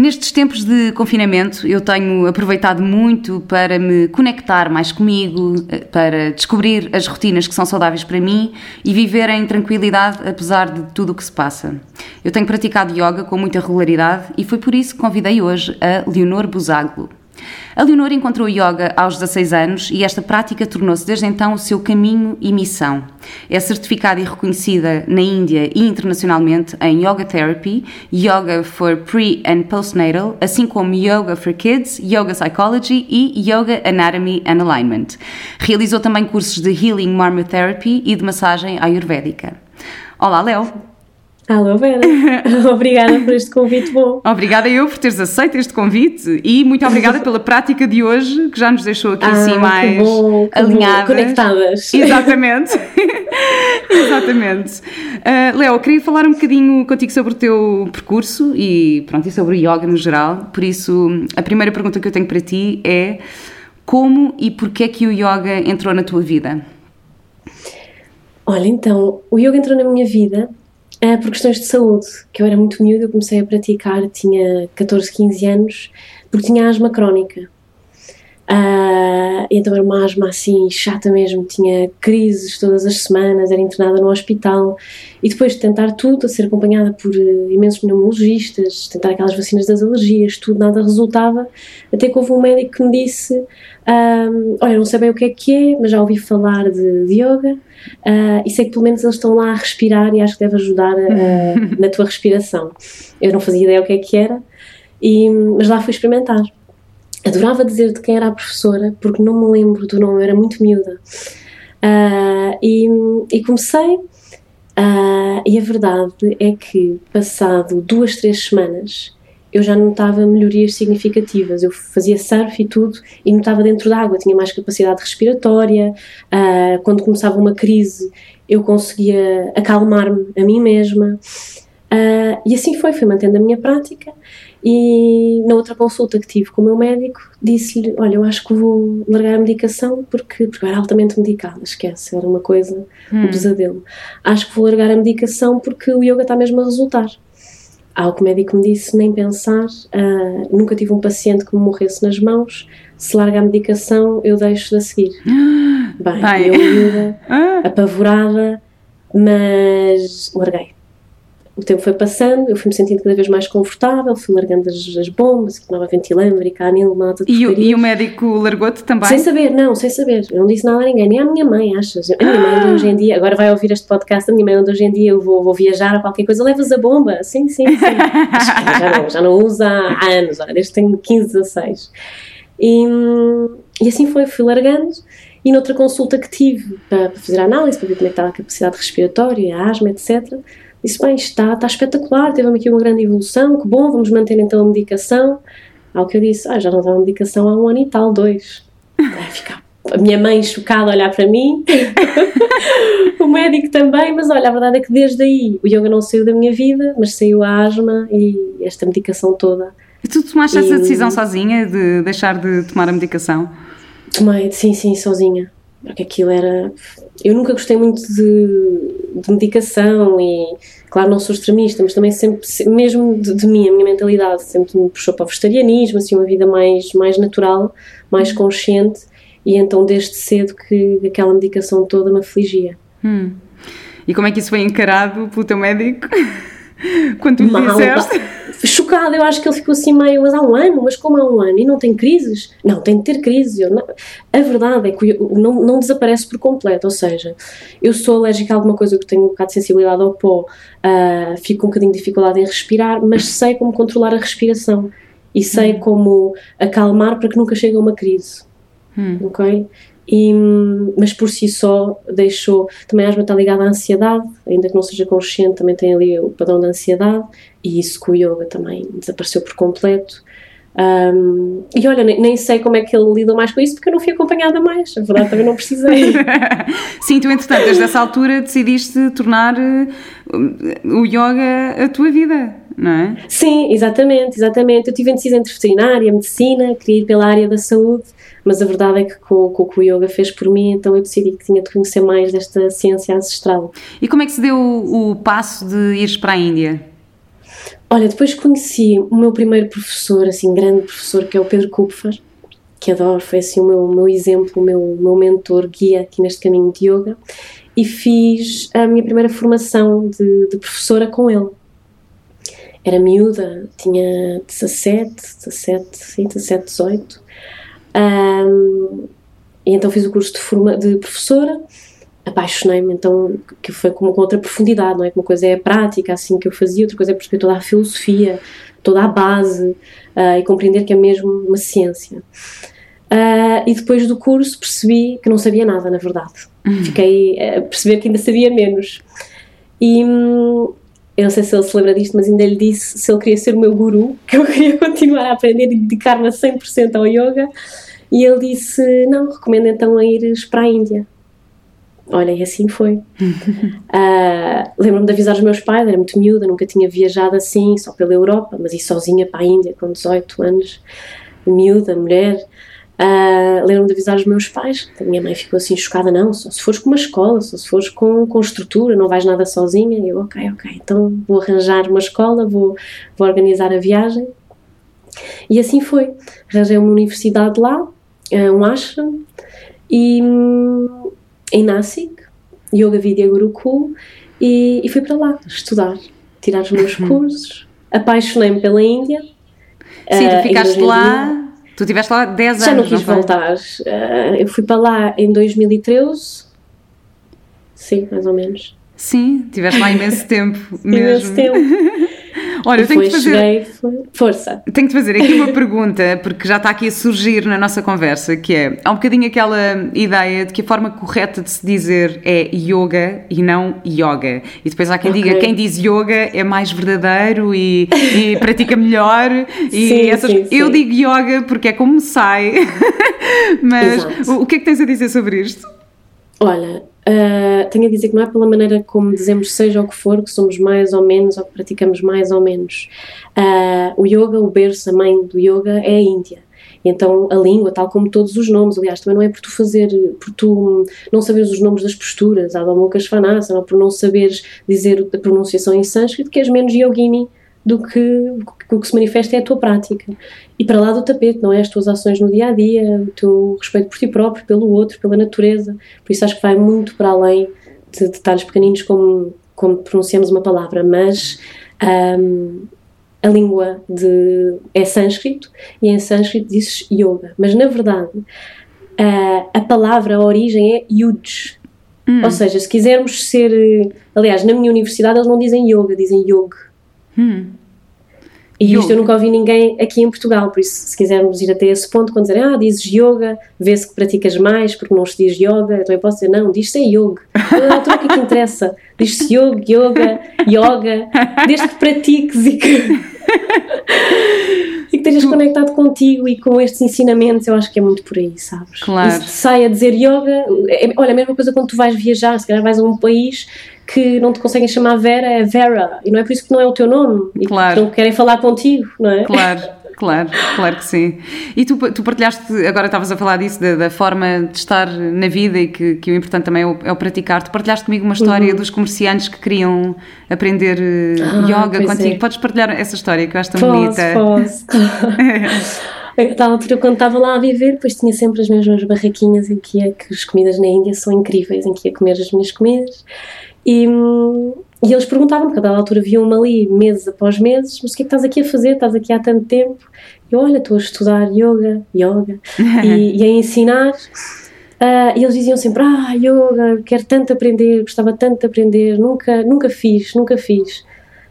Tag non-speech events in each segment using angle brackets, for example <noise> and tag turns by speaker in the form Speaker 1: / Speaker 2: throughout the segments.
Speaker 1: Nestes tempos de confinamento, eu tenho aproveitado muito para me conectar mais comigo, eh, para descobrir as rotinas que são saudáveis para mim e viver em tranquilidade apesar de tudo o que se passa. Eu tenho praticado yoga com muita regularidade e foi por isso que convidei hoje a Leonor Busaglo. A Leonor encontrou yoga aos 16 anos e esta prática tornou-se desde então o seu caminho e missão. É certificada e reconhecida na Índia e internacionalmente em Yoga Therapy, Yoga for Pre and Postnatal, assim como Yoga for Kids, Yoga Psychology e Yoga Anatomy and Alignment. Realizou também cursos de Healing Marmotherapy e de massagem ayurvédica. Olá, Léo!
Speaker 2: Alô Vera, <laughs> obrigada por este convite bom.
Speaker 1: Obrigada eu por teres aceito este convite e muito obrigada pela prática de hoje, que já nos deixou aqui assim ah, assim mais bom, alinhadas.
Speaker 2: Conectadas.
Speaker 1: Exatamente. <laughs> Exatamente. Uh, Léo, queria falar um bocadinho contigo sobre o teu percurso e pronto, e sobre o yoga no geral. Por isso, a primeira pergunta que eu tenho para ti é como e porquê que o yoga entrou na tua vida?
Speaker 2: Olha, então, o yoga entrou na minha vida Uh, por questões de saúde, que eu era muito miúda, eu comecei a praticar, tinha 14, 15 anos, porque tinha asma crónica. Uh, então era uma asma assim chata mesmo, tinha crises todas as semanas, era internada no hospital e depois de tentar tudo, a ser acompanhada por uh, imensos pneumologistas, tentar aquelas vacinas das alergias, tudo, nada resultava, até que houve um médico que me disse um, olha, não sei bem o que é que é, mas já ouvi falar de, de yoga uh, e sei que pelo menos eles estão lá a respirar e acho que deve ajudar <laughs> na tua respiração. Eu não fazia ideia o que é que era, e, mas lá fui experimentar. Adorava dizer de quem era a professora, porque não me lembro do nome, era muito miúda. Uh, e, e, comecei, e a verdade é que, passado duas, três semanas, eu já notava melhorias significativas. Eu fazia surf e tudo e notava dentro da água, tinha mais capacidade respiratória. Uh, quando começava uma crise, eu conseguia acalmar-me a mim mesma. Uh, e assim foi, fui mantendo a minha prática. E na outra consulta que tive com o meu médico, disse-lhe: Olha, eu acho que vou largar a medicação porque, porque eu era altamente medicada, esquece, era uma coisa, hum. um pesadelo. Acho que vou largar a medicação porque o yoga está mesmo a resultar. Ao que o médico me disse, nem pensar, uh, nunca tive um paciente que me morresse nas mãos, se larga a medicação, eu deixo de a seguir. <gasps> Bem, Ai. eu miúda, <laughs> apavorada, mas larguei o tempo foi passando, eu fui-me sentindo cada vez mais confortável, fui largando as, as bombas, que tomava ventilambre, canil, nada
Speaker 1: de e, o, e o médico largou-te também?
Speaker 2: Sem saber, não, sem saber. Eu não disse nada a ninguém, nem à minha mãe, achas? A minha mãe hoje em dia, agora vai ouvir este podcast, a minha mãe hoje em dia eu vou, vou viajar a qualquer coisa, levas a bomba? Sim, sim, sim. já, não, já não usa há anos, desde que tenho 15, 16. E, e assim foi, fui largando. E noutra consulta que tive para, para fazer a análise, para ver como é que estava a capacidade respiratória, a asma, etc., Disse, bem, está, está espetacular, teve aqui uma grande evolução, que bom, vamos manter então a medicação. Ao que eu disse, ah, já não dá medicação há um ano e tal, dois. Vai ficar a minha mãe chocada a olhar para mim, <laughs> o médico também, mas olha, a verdade é que desde aí o yoga não saiu da minha vida, mas saiu a asma e esta medicação toda.
Speaker 1: E tu tomaste e, essa decisão sozinha de deixar de tomar a medicação?
Speaker 2: Tomei, sim, sim, sozinha porque aquilo era. Eu nunca gostei muito de, de, medicação e, claro, não sou extremista, mas também sempre, mesmo de, de, mim, a minha mentalidade sempre me puxou para o vegetarianismo, assim, uma vida mais, mais natural, mais consciente, e então desde cedo que aquela medicação toda me afligia.
Speaker 1: Hum. E como é que isso foi encarado pelo teu médico? <laughs> Quando tu Mal, disseste?
Speaker 2: Chocada, eu acho que ele ficou assim meio, mas há um ano, mas como há um ano? E não tem crises? Não, tem de ter crises. Não, a verdade é que não, não desaparece por completo, ou seja, eu sou alérgica a alguma coisa que tenho um bocado de sensibilidade ao pó, uh, fico com um bocadinho de dificuldade em respirar, mas sei como controlar a respiração e sei hum. como acalmar para que nunca chegue a uma crise. Hum. Ok? E, mas por si só deixou. Também a asma está ligada à ansiedade, ainda que não seja consciente, também tem ali o padrão da ansiedade, e isso com o yoga também desapareceu por completo. Um, e olha, nem, nem, sei como é que ele lidou mais com isso porque eu não fui acompanhada mais. A verdade também não precisei. <laughs>
Speaker 1: Sim, tu entretanto, desde essa altura decidiste tornar uh, o yoga a tua vida, não é?
Speaker 2: Sim, exatamente, exatamente. Eu tive indeciso entre veterinária, medicina, queria ir pela área da saúde, mas a verdade é que com, com o que o yoga fez por mim, então eu decidi que tinha de conhecer mais desta ciência ancestral.
Speaker 1: E como é que se deu o, o passo de ires para a Índia?
Speaker 2: Olha, depois conheci o meu primeiro professor, assim, grande professor, que é o Pedro Kupfer, que adoro, foi assim o meu, meu exemplo, o meu, meu mentor, guia aqui neste caminho de yoga, e fiz a minha primeira formação de, de professora com ele. Era miúda, tinha 17, 17, sim, 17, 18. Um, e então fiz o curso de, forma, de professora apaixonei-me então que foi com, com outra profundidade, não é? Uma coisa é a prática, assim que eu fazia, outra coisa é perceber toda a filosofia, toda a base uh, e compreender que é mesmo uma ciência. Uh, e depois do curso percebi que não sabia nada, na verdade. Uhum. Fiquei a perceber que ainda sabia menos. E hum, eu não sei se ele se lembra disto, mas ainda lhe disse se ele queria ser o meu guru, <laughs> que eu queria continuar a aprender e dedicar-me a 100% ao yoga. E ele disse: Não, recomendo então a ires para a Índia. Olha, e assim foi. uh, <laughs> Lembro-me de avisar os meus pais, era muito miúda, nunca tinha viajado assim, só pela Europa, mas ir sozinha para a Índia com 18 anos, miúda, mulher. Uh, Lembro-me de avisar os meus pais, a minha mãe ficou assim chocada: não, só se fores com uma escola, só se fores com, com estrutura, não vais nada sozinha. E eu, ok, ok, então vou arranjar uma escola, vou, vou organizar a viagem. E assim foi. Arranjei uma universidade lá, ah, um ashram, e em Nasik, Yoga Vidya Gurukul, e, e fui para lá estudar, tirar os meus uhum. cursos. Apaixonei-me pela Índia.
Speaker 1: Sim, tu eh, ficaste lá. Tu estiveste lá 10 anos.
Speaker 2: Já não quis não voltar. Uh, eu fui para lá em 2013. Sim, mais ou menos.
Speaker 1: Sim, estiveste lá imenso tempo mesmo.
Speaker 2: Imenso tempo. <laughs>
Speaker 1: Olha, eu tenho que fazer.
Speaker 2: Cheguei, força.
Speaker 1: Tenho que fazer aqui uma <laughs> pergunta, porque já está aqui a surgir na nossa conversa, que é: há um bocadinho aquela ideia de que a forma correta de se dizer é yoga e não yoga. E depois há quem okay. diga quem diz yoga é mais verdadeiro e, e <laughs> pratica melhor. E sim, essas... sim, sim. Eu digo yoga porque é como sai. <laughs> Mas o, o que é que tens a dizer sobre isto?
Speaker 2: Olha, Uh, tenho a dizer que não é pela maneira como dizemos seja o que for, que somos mais ou menos ou que praticamos mais ou menos. Uh, o yoga, o berço, a mãe do yoga é a Índia. Então a língua, tal como todos os nomes, aliás, também não é por tu fazer, por tu não saberes os nomes das posturas, Adho Mukha Svanasana, ou por não saberes dizer a pronunciação em sânscrito, que és menos yogini do que o que se manifesta é a tua prática. E para lá do tapete, não é? As tuas ações no dia a dia, o teu respeito por ti próprio, pelo outro, pela natureza. Por isso acho que vai muito para além de detalhes pequeninos como, como pronunciamos uma palavra, mas um, a língua de, é sânscrito e em sânscrito dizes yoga. Mas na verdade, a, a palavra, a origem é yuj. Hum. Ou seja, se quisermos ser. Aliás, na minha universidade eles não dizem yoga, dizem yoga. Hum. E isto eu nunca ouvi ninguém aqui em Portugal, por isso, se quisermos ir até esse ponto, quando dizerem, ah, dizes yoga, vê-se que praticas mais, porque não se diz yoga, então eu posso dizer, não, diz-se é yoga. Então, o que é que interessa? Diz-se yoga, yoga, yoga, desde que pratiques e que. e que estejas tu... conectado contigo e com estes ensinamentos, eu acho que é muito por aí, sabes?
Speaker 1: Claro. E
Speaker 2: se sai a dizer yoga, é, olha, a mesma coisa quando tu vais viajar, se calhar vais a um país que não te conseguem chamar Vera é Vera, e não é por isso que não é o teu nome, e claro. não querem falar contigo, não é?
Speaker 1: Claro. Claro, claro que sim. E tu, tu partilhaste, agora estavas a falar disso, da, da, forma de estar na vida e que, que o importante também é o, é o praticar. Tu partilhaste comigo uma história uhum. dos comerciantes que queriam aprender eh, ah, yoga contigo. É. Podes partilhar essa história que eu acho tão
Speaker 2: posso,
Speaker 1: bonita?
Speaker 2: Posso, <laughs> posso. altura, quando estava lá a viver, depois tinha sempre as mesmas barraquinhas em que ia, que as comidas na Índia são incríveis, em que ia comer as minhas comidas. E, e eles perguntavam, porque a dada altura viam-me ali meses após meses, mas o que é que estás aqui a fazer? Estás aqui há tanto tempo? E olha, estou a estudar yoga, yoga, <laughs> e, e a ensinar. Uh, e eles diziam sempre, ah, yoga, quero tanto aprender, gostava tanto de aprender, nunca, nunca fiz, nunca fiz.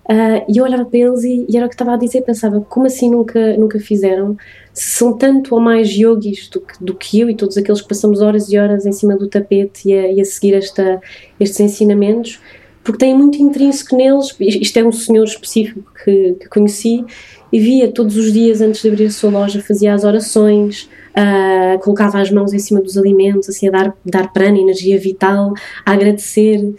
Speaker 2: Uh, e eu olhava para eles e, e, era o que estava a dizer, pensava, como assim nunca, nunca fizeram? São tanto ou mais yogis do que, do que eu e todos aqueles que passamos horas e horas em cima do tapete e a, e a seguir esta, estes ensinamentos, porque têm muito intrínseco neles. Isto é um senhor específico que, que conheci e via todos os dias antes de abrir a sua loja, fazia as orações, uh, colocava as mãos em cima dos alimentos, assim, a dar, dar prana, energia vital, a agradecer.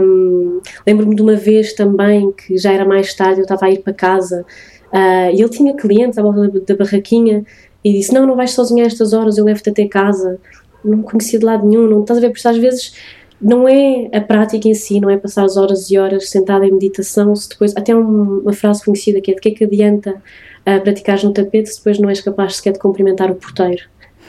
Speaker 2: Um, Lembro-me de uma vez também que já era mais tarde, eu estava a ir para casa uh, e ele tinha clientes à volta da, da barraquinha e disse: Não, não vais sozinha a estas horas, eu levo-te até casa. Não conhecia de lado nenhum, não estás a ver? Porque às vezes não é a prática em si, não é passar as horas e horas sentada em meditação, se depois, até uma frase conhecida que é de que é que adianta uh, praticares no tapete se depois não és capaz sequer de cumprimentar o porteiro.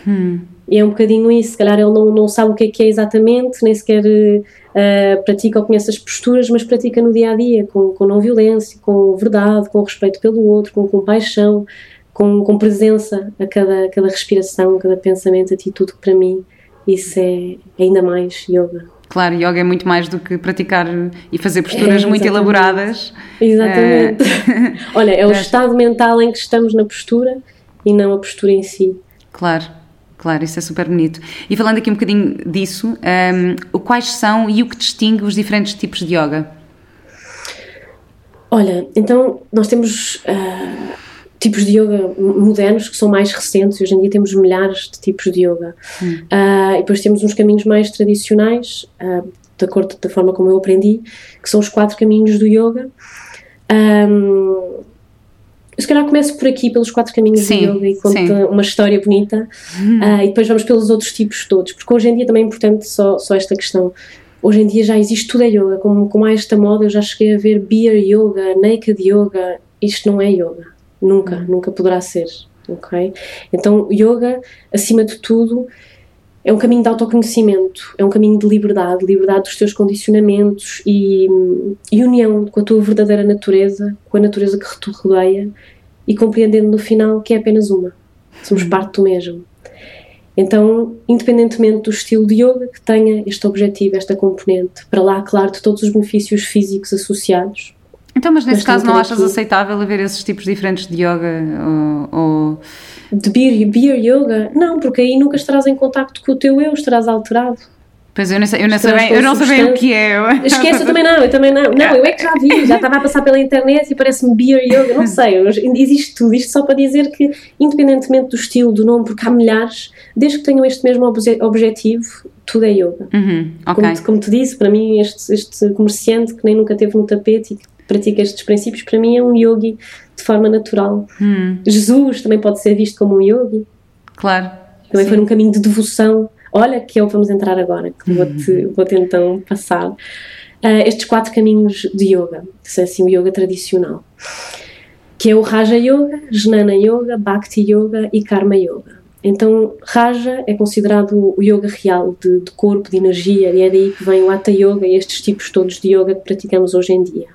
Speaker 1: Hum.
Speaker 2: E é um bocadinho isso, se calhar ele não, não sabe o que é que é exatamente, nem sequer uh, pratica ou conhece as posturas, mas pratica no dia a dia, com, com não violência, com verdade, com respeito pelo outro, com compaixão, com, com presença a cada, a cada respiração, a cada pensamento, atitude, que para mim isso é ainda mais yoga.
Speaker 1: Claro, yoga é muito mais do que praticar e fazer posturas é, muito elaboradas.
Speaker 2: Exatamente. É... <laughs> Olha, é o <laughs> estado mental em que estamos na postura e não a postura em si.
Speaker 1: Claro, claro, isso é super bonito. E falando aqui um bocadinho disso, um, quais são e o que distingue os diferentes tipos de yoga?
Speaker 2: Olha, então nós temos. Uh, tipos de yoga modernos que são mais recentes. Hoje em dia temos milhares de tipos de yoga. Hum. Uh, e depois temos uns caminhos mais tradicionais, uh, de acordo da forma como eu aprendi, que são os quatro caminhos do yoga. Um, se calhar começo por aqui, pelos quatro caminhos sim, yoga, e conto sim. uma história bonita, hum. uh, e depois vamos pelos outros tipos todos, porque hoje em dia também é importante só, só esta questão. Hoje em dia já existe tudo é yoga, como, como há esta moda, eu já cheguei a ver beer yoga, naked yoga, isto não é yoga Nunca, uhum. nunca poderá ser, ok? Então, yoga, acima de tudo, é um caminho de autoconhecimento, é um caminho de liberdade, liberdade dos teus condicionamentos e, e união com a tua verdadeira natureza, com a natureza que te rodeia e compreendendo no final que é apenas uma. Somos uhum. parte do mesmo. Então, independentemente do estilo de yoga que tenha este objetivo, esta componente, para lá, claro, de todos os benefícios físicos associados,
Speaker 1: então, mas nesse mas caso não achas aqui... aceitável haver esses tipos diferentes de yoga ou... ou...
Speaker 2: De beer, beer yoga? Não, porque aí nunca estarás em contacto com o teu eu, estarás alterado.
Speaker 1: Pois eu não sei, eu não, sei, eu não sei o que é.
Speaker 2: Esquece, eu também não, eu também não. Não, eu é que já vi, já estava a passar pela internet e parece-me beer yoga, não sei, existe tudo. Isto só para dizer que, independentemente do estilo, do nome, porque há milhares, desde que tenham este mesmo objetivo, tudo é yoga.
Speaker 1: Uhum, okay.
Speaker 2: como, como te disse, para mim, este, este comerciante que nem nunca teve no tapete e pratica estes princípios, para mim é um yogi de forma natural.
Speaker 1: Hum.
Speaker 2: Jesus também pode ser visto como um yogi.
Speaker 1: Claro.
Speaker 2: Também Sim. foi num caminho de devoção. Olha, que é o que vamos entrar agora, que vou-te hum. vou então passar. Uh, estes quatro caminhos de yoga, que são assim o yoga tradicional, que é o Raja Yoga, Jnana Yoga, Bhakti Yoga e Karma Yoga. Então, Raja é considerado o yoga real, de, de, corpo, de energia, e é daí que vem o Hatha Yoga e estes tipos todos de yoga que praticamos hoje em dia.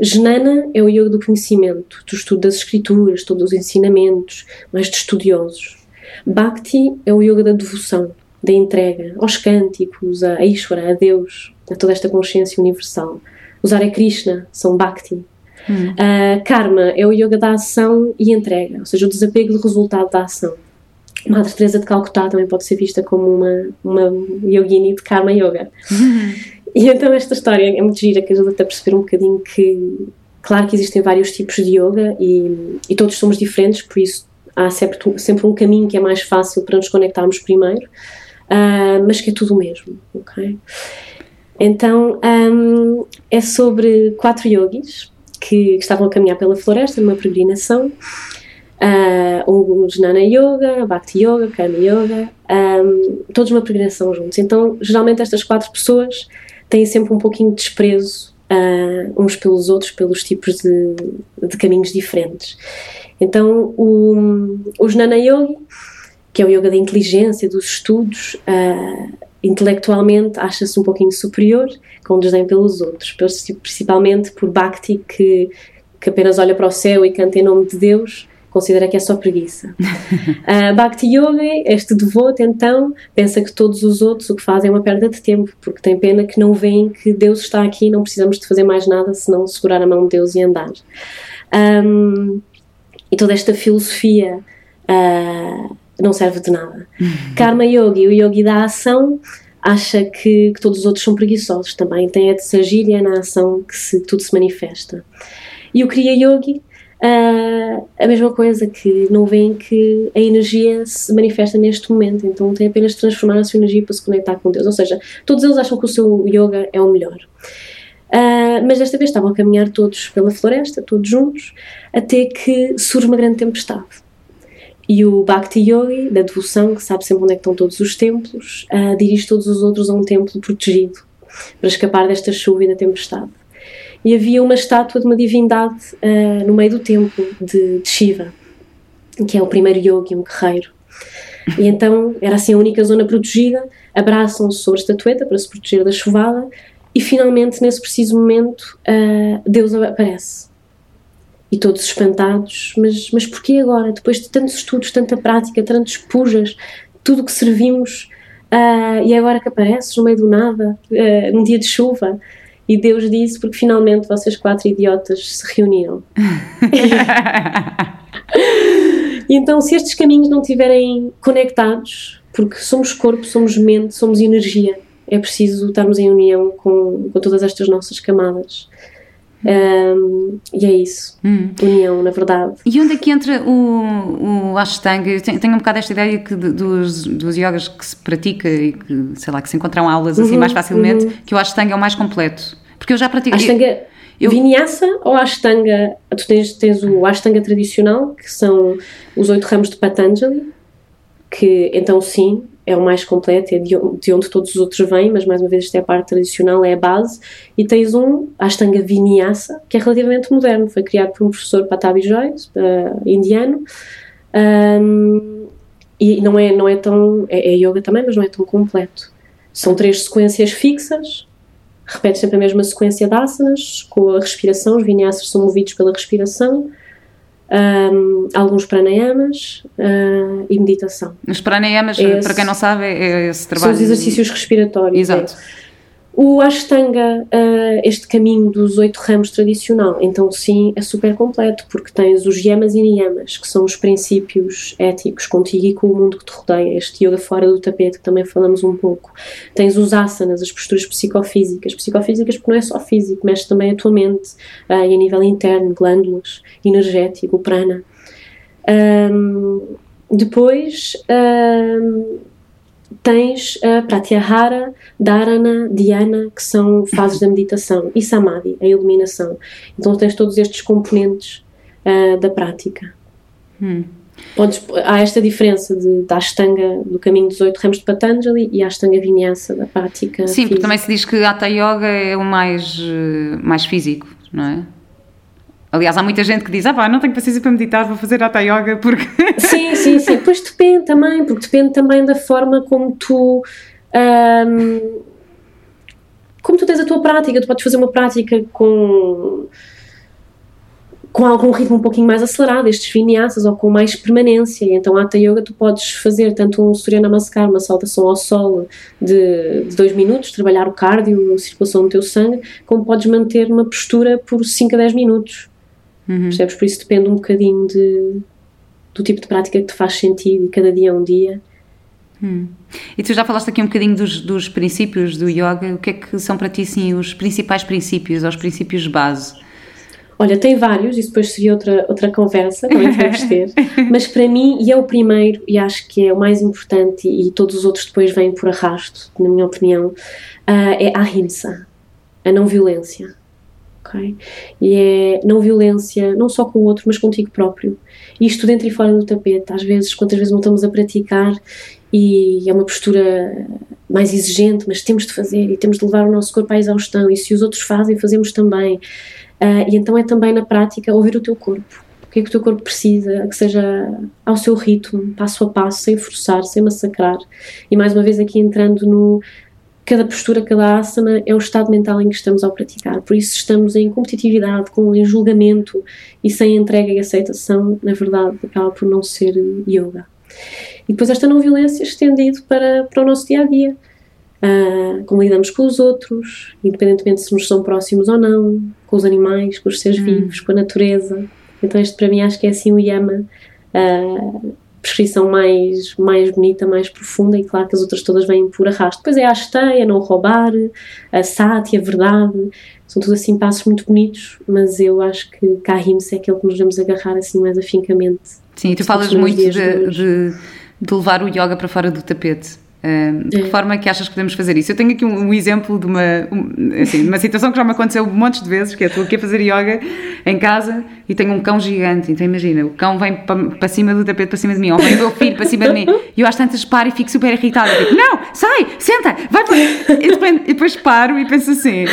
Speaker 2: Jnana é o yoga do conhecimento, do estudo das escrituras, todos os ensinamentos, mais de estudiosos. Bhakti é o yoga da devoção, da entrega, aos cânticos, a Ishvara, a Deus, a toda esta consciência universal. Os Hare Krishna são Bhakti. Hum. Uh, karma é o yoga da ação e entrega, ou seja, o desapego do resultado da ação. Madre Teresa de Calcutá também pode ser vista como uma, uma yogini de Karma Yoga. E então esta história é muito gira, que ajuda-te a perceber um bocadinho que, claro que existem vários tipos de yoga e, e todos somos diferentes, por isso há sempre, sempre um caminho que é mais fácil para nos conectarmos primeiro, uh, mas que é tudo o mesmo, ok? Então, um, é sobre quatro yogis que, que, estavam a caminhar pela floresta numa peregrinação, uh, Jnana Yoga, Bhakti Yoga, Karma Yoga, um, todos uma peregrinação juntos. Então, geralmente estas quatro pessoas têm sempre um pouquinho de desprezo uh, uns pelos outros, pelos tipos de, de caminhos diferentes. Então, o, o Jnana Yogi, que é o yoga da inteligência, dos estudos, uh, intelectualmente acha-se um pouquinho superior, com desdém pelos outros, principalmente por Bhakti, que, que apenas olha para o céu e canta em nome de Deus, considera que é só preguiça. uh, <laughs> Bhakti Yogi, este devoto, então, pensa que todos os outros o que fazem é uma perda de tempo, porque tem pena que não veem que Deus está aqui e não precisamos de fazer mais nada senão segurar a mão de Deus e andar. Um, e toda esta filosofia uh, não serve de nada. Uhum. Karma Yogi, o yogi da ação, acha que, que, todos os outros são preguiçosos também, tem é de se agir e é na ação que se, tudo se manifesta. E o Kriya Yogi Uh, a mesma coisa que não veem que a energia se manifesta neste momento, então tem apenas de transformar a sua energia para se conectar com Deus. Ou seja, todos eles acham que o seu yoga é o melhor. Uh, mas desta vez estavam a caminhar todos pela floresta, todos juntos, até que surge uma grande tempestade. E o Bhakti Yogi, da devoção, que sabe sempre onde é estão todos os templos, uh, dirige todos os outros a um templo protegido para escapar desta chuva e da tempestade e havia uma estátua de uma divindade uh, no meio do templo de, de, Shiva, que é o primeiro yogi, um guerreiro. E então era assim a única zona protegida, abraçam-se sobre a estatueta para se proteger da chuvada e finalmente nesse preciso momento uh, Deus aparece. E todos espantados, mas, mas porquê agora? Depois de tantos estudos, tanta prática, tantos pujas, tudo que servimos, uh, e agora que apareces no meio do nada, num dia de chuva? E Deus disse porque finalmente vocês quatro idiotas se reuniram. <laughs> então, se estes caminhos não estiverem conectados, porque somos corpo, somos mente, somos energia, é preciso estarmos em união com, com todas estas nossas camadas. Um, e é isso, hum. união, na verdade.
Speaker 1: E onde é que entra o, o Ashtanga? Eu tenho, tenho um bocado esta ideia que de, dos, dos yogas que se pratica e que, sei lá, que se encontram aulas assim uhum, mais facilmente, uhum. que o Ashtanga é o mais completo. Porque eu já pratiquei.
Speaker 2: Ashtanga eu, Vinyasa ou Ashtanga? Tu tens, tens o Ashtanga tradicional, que são os oito ramos de Patanjali, que então sim, é o mais completo, é de onde, de onde todos os outros vêm, mas mais uma vez isto é a parte tradicional, é a base. E tens um Ashtanga Vinyasa, que é relativamente moderno, foi criado por um professor Patabi Joyce, uh, indiano. Um, e não é, não é tão. É, é yoga também, mas não é tão completo. São três sequências fixas, repete sempre a mesma sequência de asanas, com a respiração, os vinyasas são movidos pela respiração, um, alguns pranayamas uh, e meditação.
Speaker 1: Os pranayamas, esse, para quem não sabe, é esse trabalho.
Speaker 2: São os exercícios respiratórios.
Speaker 1: Exato.
Speaker 2: É. O Ashtanga, uh, este caminho dos oito ramos tradicional, então sim, é super completo, porque tens os yamas e niyamas, que são os princípios éticos contigo e com o mundo que te rodeia, este yoga fora do tapete, que também falamos um pouco. Tens os asanas, as posturas psicofísicas, psicofísicas porque não é só físico, mexe também a tua mente, uh, e a nível interno, glândulas, energético, prana. Um, depois... Um, tens a Pratyahara, Dharana, Dhyana, que são fases da meditação, e Samadhi, a iluminação. Então tens todos estes componentes uh, da prática. Hum. Podes, há esta diferença de, da Ashtanga, do caminho dos oito ramos de Patanjali, e a Ashtanga Vinyasa, da prática
Speaker 1: Sim, porque também se diz que Hatha Yoga é o mais, mais físico, não é? Aliás, há muita gente que diz: Ah, pá, não tenho paciência para meditar, vou fazer Hatha Yoga porque. <laughs>
Speaker 2: Sim, sim, sim. Pois depende também, porque depende também da forma como tu. Como tu tens a tua prática, tu podes fazer uma prática com com algum ritmo um pouquinho mais acelerado, estes vinyasas, ou com mais permanência. Então, a Hatha Yoga, tu podes fazer tanto um Surya Namaskar, uma saltação ao sol de, de dois minutos, trabalhar o cardio, a circulação do teu sangue, como podes manter uma postura por 5 a 10 minutos. Uhum. Percebes? Por isso depende um bocadinho de, do tipo de prática que te faz sentido e cada dia é um dia.
Speaker 1: Hum. E tu já falaste aqui um bocadinho dos, dos princípios do yoga. O que é que são para ti, sim, os principais princípios, os princípios base?
Speaker 2: Olha, tem vários, isso depois seria outra, outra conversa, também podemos ter. <laughs> Mas para mim, e é o primeiro, e acho que é o mais importante, e, e todos os outros depois vêm por arrasto, na minha opinião, uh, é a ahimsa, a não violência E é não violência, não só com o outro, mas contigo próprio. Isto dentro e fora do tapete. Às vezes, quantas vezes não estamos a praticar e é uma postura mais exigente, mas temos de fazer e temos de levar o nosso corpo à exaustão. E se os outros fazem, fazemos também. Uh, e então é também na prática ouvir o teu corpo. O que é que o teu corpo precisa, que seja ao seu ritmo, passo a passo, sem forçar, sem massacrar. E mais uma vez aqui entrando no cada postura, cada asana é o estado mental em que estamos ao praticar. Por isso, estamos em competitividade, com em julgamento e sem entrega e aceitação, na verdade, acaba por não ser yoga. E depois, esta não violência estendido para, para o nosso dia a dia. Uh, como lidamos com os outros, independentemente se nos são próximos ou não, com os animais, com os seres hum. vivos, com a natureza. Então, este para mim acho que é assim o yama uh, prescrição mais, mais bonita, mais profunda, e claro que as outras todas vêm por arrasto. Depois é a esteia, não roubar, a sati, a verdade, são tudo assim passos muito bonitos, mas eu acho que Kahimse é aquele que nos devemos agarrar assim mais afincamente.
Speaker 1: Sim, tu falas muito de, de, de levar o yoga para fora do tapete. De que forma é que achas que podemos fazer isso? Eu tenho aqui um, um exemplo de uma, um, assim, uma situação que já me aconteceu montes de vezes, que é estou aqui a fazer yoga em casa e tenho um cão gigante, então imagina, o cão vem para, para cima do tapete, para cima de mim, ou vem o meu filho para cima de mim, e eu às tantas paro e fico super irritada, tipo, não, sai, senta, vai para... E depois paro e penso assim,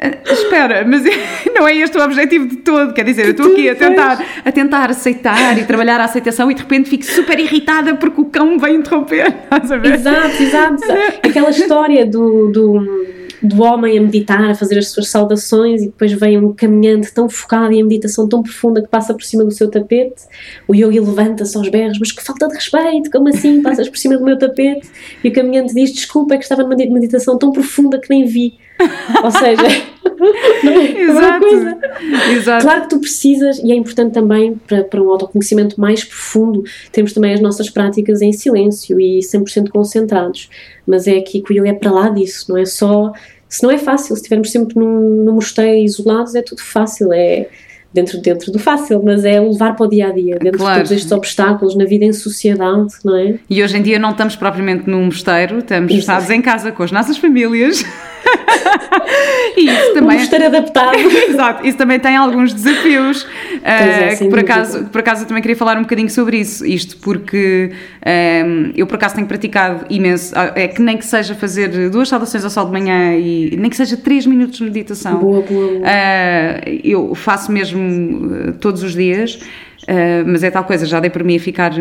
Speaker 1: Espera, mas <laughs> não é este o objetivo de todo. Quer dizer, eu estou aqui a tentar, a tentar aceitar e trabalhar a aceitação e de repente fico super irritada porque o cão me vem interromper. <laughs>
Speaker 2: Exato, exato. <laughs> Aquela história do, do, do homem a meditar, a fazer as suas saudações e depois vem um caminhante tão focado e a meditação tão profunda que passa por cima do seu tapete. O yogi levanta-se aos berros, mas que falta de respeito, como assim? Passas por cima do meu tapete? E o caminhante diz: Desculpa, é que estava numa meditação tão profunda que nem vi. <laughs> Ou seja, <laughs>
Speaker 1: Exato. coisa. Exato.
Speaker 2: Claro que tu precisas, e é importante também para, para um autoconhecimento mais profundo, temos também as nossas práticas em silêncio e 100% concentrados. Mas é aqui que o yoga é para lá disso, não é só. Se não é fácil, se estivermos sempre num, num mosteiro isolados, é tudo fácil. É dentro, dentro do fácil, mas é o levar para o dia a dia, dentro claro. de todos estes obstáculos na vida em sociedade, não é?
Speaker 1: E hoje em dia não estamos propriamente num mosteiro, estamos estados em casa com as nossas famílias. <laughs>
Speaker 2: e isso também. Mosteiro adaptado. <laughs>
Speaker 1: Exato, isso também tem alguns desafios. É, uh, que por acaso, por acaso eu também queria falar um bocadinho sobre isso, isto porque um, ehm, eu por acaso tenho praticado imenso, ah, é que nem que seja fazer duas saudações ao sol de manhã e nem que seja três minutos de meditação.
Speaker 2: Boa, boa. boa. Uh,
Speaker 1: eu faço mesmo uh, todos os dias. Uh, mas é tal coisa, já dei por mim a ficar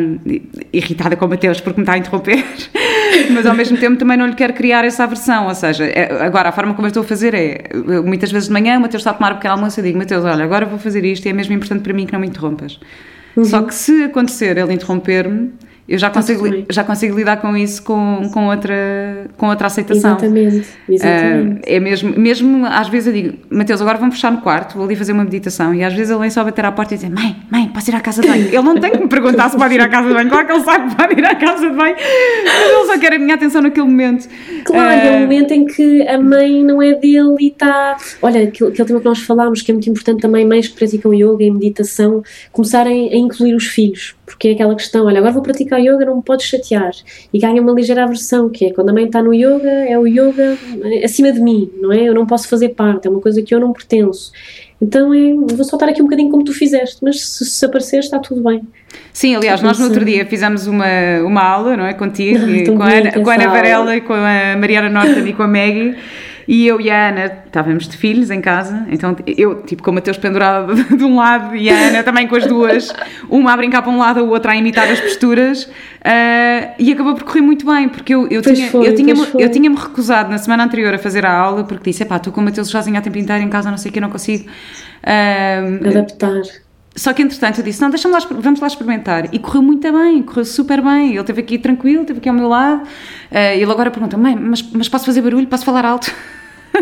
Speaker 1: irritada com o Mateus porque me está a interromper, <laughs> <laughs> mas ao mesmo tempo também não lhe quero criar essa aversão, ou seja, é, agora a forma como eu estou a fazer é, muitas vezes de manhã o Mateus está a tomar um pequeno almoço e eu digo, Mateus, olha, agora vou fazer isto e é mesmo importante para mim que não me interrompas. Uhum. Só que se acontecer ele interromper-me, eu já consigo, já consigo lidar com isso com, com, outra, com outra aceitação.
Speaker 2: Exatamente, exatamente. Uh,
Speaker 1: é mesmo, mesmo às vezes eu digo, Mateus, agora vamos fechar no quarto, vou ali fazer uma meditação, e às vezes ele vem só bater à porta e dizer, mãe, mãe, posso ir à casa de banho? Ele não tem que me perguntar se pode ir à casa de banho, claro que ele sabe que pode ir à casa de banho, mas ele só quer a minha atenção naquele momento.
Speaker 2: Claro, uh, é o momento em que a mãe não é dele e está. Olha, aquele, aquele tema que nós falámos, que é muito importante também, mães que praticam yoga e meditação, começarem a incluir os filhos porque é aquela questão, olha, agora vou praticar yoga, não me podes chatear. E ganha uma ligeira aversão, que é quando a mãe está no yoga, é o yoga acima de mim, não é? Eu não posso fazer parte, é uma coisa que eu não pertenço. Então é, vou soltar aqui um bocadinho como tu fizeste, mas se, se aparecer está tudo bem.
Speaker 1: Sim, aliás, nós no outro dia fizemos uma, uma aula, não é? Contigo, <laughs> com, a Ana, com a Ana Varela e com a Mariana Norton e com a Maggie. E eu e a Ana estávamos de filhos em casa, então eu, tipo, com o Mateus pendurado <laughs> de um lado e a Ana também com as duas, uma a brincar para um lado, a outra a imitar as posturas, uh, e acabou por correr muito bem, porque eu, eu tinha-me eu tinha, eu tinha recusado na semana anterior a fazer a aula, porque disse, pá, estou com o Mateus sozinho há tempo inteiro em casa, não sei o que, não consigo.
Speaker 2: Uh, Adaptar.
Speaker 1: Só que entretanto eu disse: Não, deixa lá, vamos lá experimentar. E correu muito bem, correu super bem. Ele esteve aqui tranquilo, esteve aqui ao meu lado. Uh, ele agora pergunta: Mãe, mas, mas posso fazer barulho? Posso falar alto?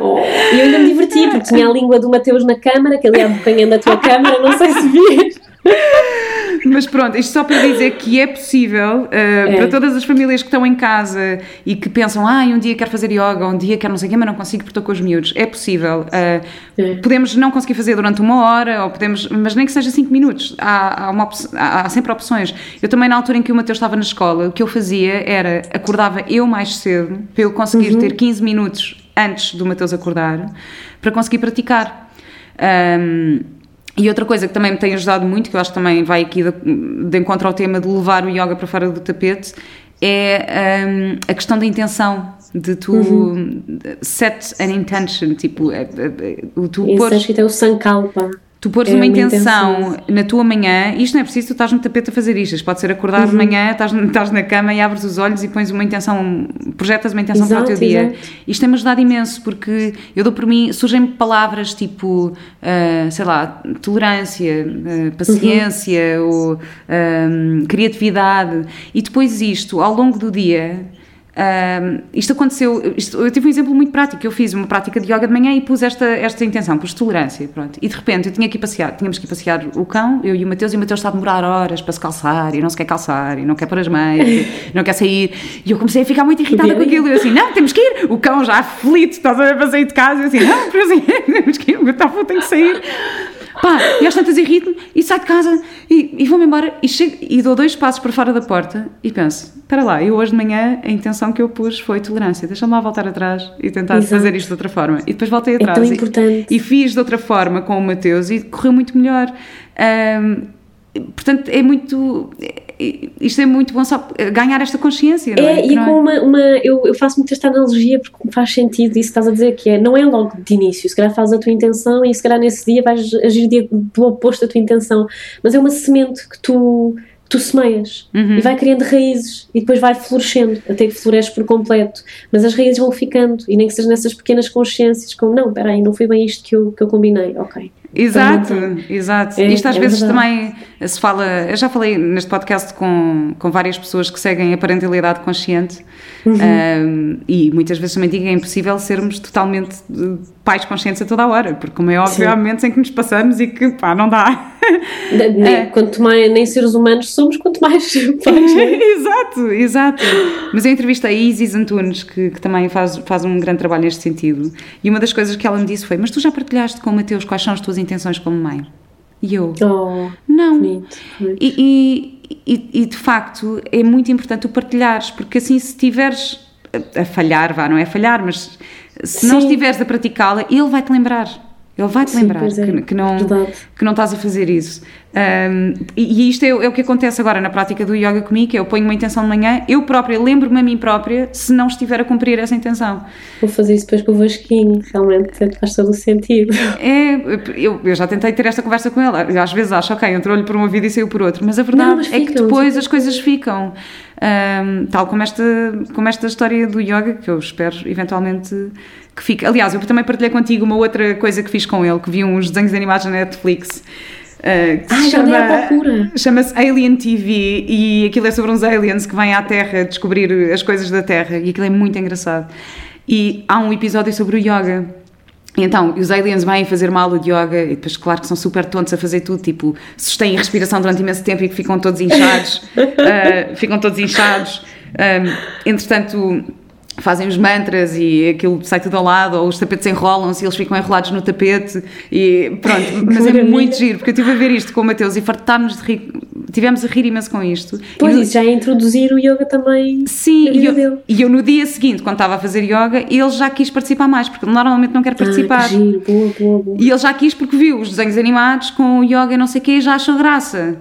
Speaker 2: Oh, e eu ainda me diverti, porque tinha a língua do Mateus na câmara, que ele é abocanhando da tua câmara, não sei se vias.
Speaker 1: Mas pronto, isto só para dizer que é possível uh, é. para todas as famílias que estão em casa e que pensam, ah, um dia quero fazer yoga, um dia quero não sei o quê, mas não consigo porque estou com os miúdos. É possível. Uh, é. Podemos não conseguir fazer durante uma hora, ou podemos, mas nem que seja cinco minutos. Há, há, uma, há, há sempre opções. Eu também, na altura em que o Mateus estava na escola, o que eu fazia era acordava eu mais cedo para eu conseguir uhum. ter 15 minutos antes do Mateus acordar, para conseguir praticar. Um, e outra coisa que também me tem ajudado muito, que eu acho que também vai aqui de, de encontro ao tema de levar o yoga para fora do tapete, é um, a questão da intenção de tu uhum. set an intention, tipo, é, é, é, o tu
Speaker 2: pôres... acho que é o sankalpa.
Speaker 1: Tu pôres é uma, intenção, intenção, na tua manhã, isto não é preciso, tu estás no tapete a fazer isto, pode ser acordar uhum. de manhã, estás, estás na cama e abres os olhos e pões uma intenção, projetas uma intenção exato, para o teu dia. Exato. Isto tem-me ajudado imenso, porque eu dou por mim, surgem palavras tipo, uh, sei lá, tolerância, uh, paciência, uhum. ou uh, criatividade, e depois isto, ao longo do dia Isto aconteceu, isto, eu tive um exemplo muito prático, eu fiz uma prática de yoga de manhã e pus esta, esta intenção, pus tolerância, pronto, e de repente eu tinha que ir passear, tínhamos que ir passear o cão, eu e o Mateus, e o Mateus está a demorar horas para se calçar, e não se quer calçar, e não quer pôr as meias, não quer sair, e eu comecei a ficar muito irritada com aquilo, e eu assim, não, temos que ir, o cão já aflito, estás a ver para sair de casa, e eu assim, não, assim, <laughs> temos que ir, o tem que sair, pá, e às tantas irrito-me e saio de casa e, e vou-me embora e, chego, e dou dois passos para fora da porta e penso, espera lá, eu hoje de manhã a intenção que eu pus foi tolerância, deixa-me lá voltar atrás e tentar Exato. fazer isto de outra forma. E depois voltei atrás.
Speaker 2: É tão importante.
Speaker 1: E, e fiz de outra forma com o Mateus e correu muito melhor. Um, portanto, é muito. Isto é muito bom só ganhar esta consciência.
Speaker 2: É, é? e com é? uma. uma eu, eu, faço muito esta analogia porque faz sentido isso que estás a dizer, que é não é logo de início, se calhar fazes a tua intenção e se calhar nesse dia vais agir do oposto da tua intenção, mas é uma semente que tu tu semeias uhum. e vai criando raízes e depois vai florescendo até que floresce por completo mas as raízes vão ficando e nem que seja nessas pequenas consciências como não, espera aí, não foi bem isto que eu, que eu combinei, ok
Speaker 1: Exato, exato. É, Isto às é vezes verdade. também se fala. Eu já falei neste podcast com, com várias pessoas que seguem a parentalidade consciente uhum. um, e muitas vezes também digo que é impossível sermos totalmente pais conscientes a toda a hora, porque, como é óbvio, Sim. há momentos em que nos passamos e que pá, não dá.
Speaker 2: Nem, é. Quanto mais nem seres humanos somos, quanto mais <laughs> pais.
Speaker 1: É? <laughs> exato, exato. Mas eu entrevistei a Isis Antunes, que, que também faz, faz um grande trabalho neste sentido, e uma das coisas que ela me disse foi: Mas tu já partilhaste com o Mateus quais são as tuas intenções como mãe? E eu,
Speaker 2: oh,
Speaker 1: não.
Speaker 2: Bonito, bonito.
Speaker 1: E, e, e, de facto é muito importante o partilhares, porque assim se estiveres a, a falhar, vá, não é falhar, mas se Sim. não estiveres a praticá-la, ele vai-te lembrar. Ele vai-te lembrar é, que, que, não, que não estás a fazer isso. Um, e, e isto é, é, o que acontece agora na prática do yoga comigo, que eu ponho uma intenção de manhã, eu própria lembro-me a mim própria se não estiver a cumprir essa intenção.
Speaker 2: Vou fazer isso depois com o Vasquinho, realmente faz todo o sentido.
Speaker 1: É, eu, eu já tentei ter esta conversa com ele, às vezes acho, ok, entrou-lhe por uma vida e saiu por outra, mas a verdade não, mas é que depois as coisas ficam. Um, tal como esta, como esta história do yoga, que eu espero eventualmente que fique. Aliás, eu também partilhei contigo uma outra coisa que fiz com ele, que vi uns desenhos animados na Netflix.
Speaker 2: Uh, que ah, chama,
Speaker 1: chama-se Alien TV e aquilo é sobre uns aliens que vêm à Terra descobrir as coisas da Terra e aquilo é muito engraçado. E há um episódio sobre o yoga. E então, os aliens vêm fazer uma aula de yoga e depois, claro, que são super tontos a fazer tudo, tipo, sustêm a respiração durante imenso tempo e que ficam todos inchados, uh, <laughs> ficam todos inchados. Um, entretanto, fazem os mantras e aquilo sai tudo ao lado, ou os tapetes enrolam-se e eles ficam enrolados no tapete e pronto, <laughs> mas é muito giro, porque eu estive a ver isto com o Mateus e fartámos de rir, tivemos a rir imenso com isto.
Speaker 2: Pois, isso já é introduzir o yoga também
Speaker 1: Sim, e eu, e eu no dia seguinte, quando estava a fazer yoga, ele já quis participar mais, porque normalmente não quer participar. Ah,
Speaker 2: giro, boa, boa, boa.
Speaker 1: E ele já quis porque viu os desenhos animados com o yoga e não sei o quê e já achou graça.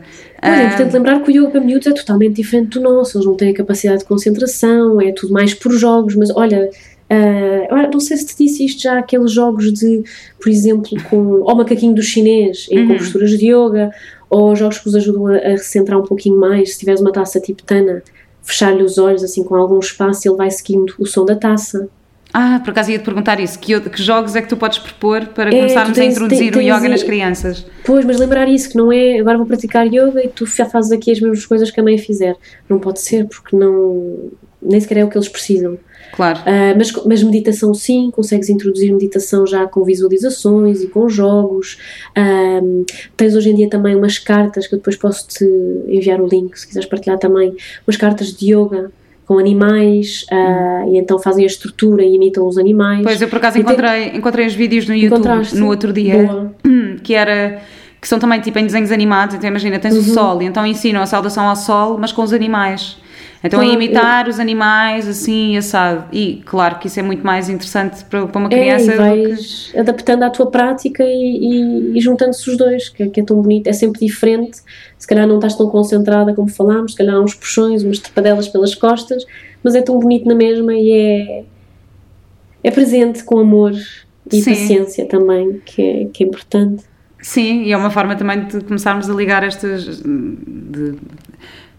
Speaker 2: Mas é importante lembrar que o yoga para miúdos é totalmente diferente do nosso, eles não têm a capacidade de concentração, é tudo mais por jogos, mas olha, uh, não sei se te disse isto já, aqueles jogos de, por exemplo, com o macaquinho do chinês, em uhum. posturas de yoga, ou jogos que os ajudam a, a recentrar um pouquinho mais, se tiveres uma taça tibetana, fechar-lhe os olhos assim com algum espaço, ele vai seguindo o som da taça.
Speaker 1: Ah, por acaso ia-te perguntar isso. Que, que, jogos é que tu podes propor para é, começarmos tens, a introduzir tens, o yoga nas crianças?
Speaker 2: Pois, mas lembrar isso, que não é agora vou praticar yoga e tu já fazes aqui as mesmas coisas que a mãe fizer. Não pode ser, porque não nem sequer é o que eles precisam.
Speaker 1: Claro.
Speaker 2: Uh, mas, mas meditação sim, consegues introduzir meditação já com visualizações e com jogos. Uh, tens hoje em dia também umas cartas que eu depois posso te enviar o link se quiseres partilhar também. Umas cartas de yoga com animais uh, e então fazem a estrutura e imitam os animais.
Speaker 1: Pois, eu por acaso encontrei, tem... encontrei os vídeos no YouTube no outro dia Boa. <clears throat> que era que são também tipo em desenhos animados, então imagina, tens uhum. o sol e então ensinam a saudação ao sol, mas com os animais. Então, a imitar eu... os animais, assim, assado. E, claro, que isso é muito mais interessante para, para uma é, criança. É,
Speaker 2: e vais que... adaptando à tua prática e, e, e juntando-se os dois, que, que, é tão bonito. É sempre diferente. Se calhar não estás tão concentrada como falámos, se calhar há uns puxões, umas trepadelas pelas costas, mas é tão bonito na mesma e é, é presente com amor e Sim. paciência também, que é, que é importante.
Speaker 1: Sim, e é uma forma também de começarmos a ligar estas. De,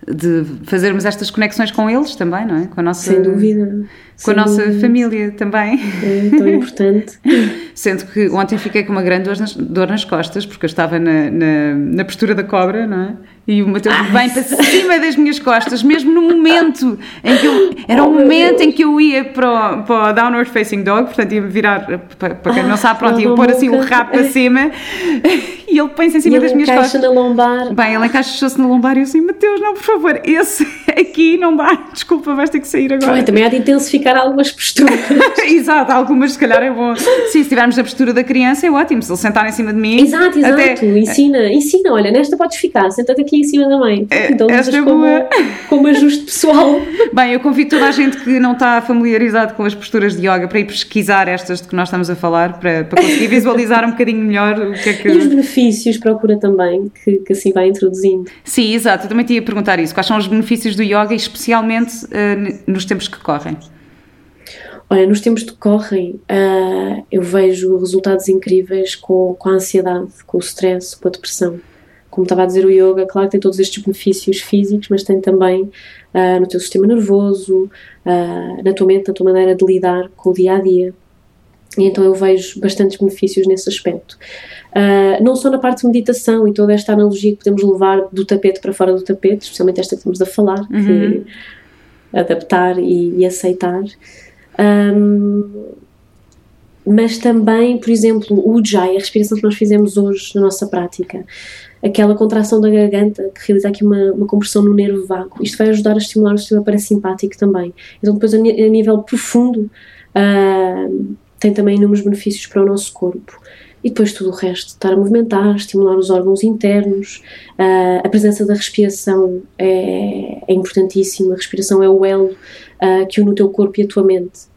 Speaker 1: de fazermos estas conexões com eles também, não é? Com a nossa,
Speaker 2: Sem dúvida.
Speaker 1: Com
Speaker 2: Sem
Speaker 1: a nossa
Speaker 2: dúvida.
Speaker 1: família também.
Speaker 2: É tão importante. <laughs>
Speaker 1: Sendo que ontem fiquei com uma grande dor nas, dor nas costas, porque eu estava na, na, na postura da cobra, não é? E o Mateus vem para cima das minhas costas, mesmo no momento em que eu. Era o
Speaker 2: Oh, meu
Speaker 1: momento em que eu ia para o, para o Downward Facing Dog, portanto ia virar, para, para quem não sabe, pronto,
Speaker 2: Ah,
Speaker 1: ia
Speaker 2: na
Speaker 1: pôr assim o rabo para cima <laughs> e ele põe-se em cima das minhas
Speaker 2: encaixa
Speaker 1: costas.
Speaker 2: na lombar.
Speaker 1: Bem, ele encaixou-se no lombar e eu assim, Mateus, não, por favor, esse <laughs> aqui não dá, desculpa, vais ter que sair agora.
Speaker 2: Ai, também há de intensificar algumas posturas. <laughs>
Speaker 1: Exato, algumas se calhar é bom. Sim, se estivermos na postura da criança é ótimo, se ele sentar em cima de mim.
Speaker 2: exato, exato.
Speaker 1: até-
Speaker 2: Ensina, ensina, olha, nesta podes ficar, senta-te aqui em cima da mãe. então
Speaker 1: esta é
Speaker 2: como,
Speaker 1: boa.
Speaker 2: como ajuste pessoal. <laughs>
Speaker 1: Bem, eu convido toda a gente que não está familiarizado com as posturas de yoga para ir pesquisar estas de que nós estamos a falar, para, para conseguir visualizar um bocadinho melhor o que é que.
Speaker 2: E os benefícios procura também, que, que assim vai introduzindo.
Speaker 1: Sim, exato, eu também te ia perguntar isso. Quais são os benefícios do yoga, especialmente n- nos tempos que correm?
Speaker 2: Olha, nos tempos que correm, ah, eu vejo resultados incríveis com, com a ansiedade, com o stress, com a depressão. Como estava a dizer o yoga, claro que tem todos estes benefícios físicos, mas tem também ah, no teu sistema nervoso, ah, na tua mente, na tua maneira de lidar com o dia a dia. E então eu vejo bastantes benefícios nesse aspecto. Ah, não só na parte de meditação e toda esta analogia que podemos levar do tapete para fora do tapete, especialmente esta que estamos a falar, que é adaptar e, e aceitar. Ahm, mas também, por exemplo, o Ujjayi, a respiração que nós fizemos hoje na nossa prática, aquela contração da garganta que realiza aqui uma, uma compressão no nervo vago, isto vai ajudar a estimular o sistema parasimpático também. Então, depois, a, a nível profundo, ahm, tem também inúmeros benefícios para o nosso corpo. E depois tudo o resto, estar a movimentar, estimular os órgãos internos, ah, a presença da respiração é, é importantíssima. A respiração é o elo ah, que une o teu corpo e a tua mente.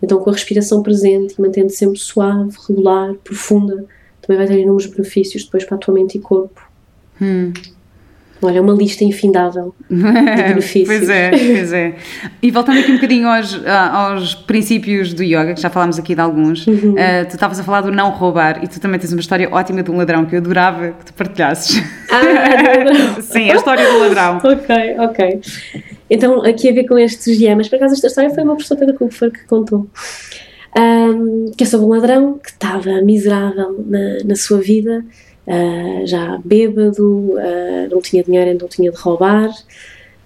Speaker 2: Então, com a respiração presente e mantendo sempre suave, regular, profunda, também vai ter inúmeros benefícios depois para a tua mente e corpo. Olha, é uma lista infindável <laughs> de benefícios.
Speaker 1: pois é, pois é. E voltando aqui um bocadinho aos, aos princípios do yoga, que já falámos aqui de alguns,
Speaker 2: Uhum.
Speaker 1: eh, tu estavas a falar do não roubar e tu também tens uma história ótima de um ladrão que eu adorava que tu partilhasses.
Speaker 2: Ah, ladrão. <laughs>
Speaker 1: Sim, a história do ladrão. <laughs>
Speaker 2: ok, ok. Então, aqui a ver com estes gemas, por acaso esta história foi uma professora Pedro Kupfer que contou. Ahm, que é sobre um ladrão que estava miserável na, na sua vida, ah, já bêbado, ah, não tinha dinheiro, então tinha de roubar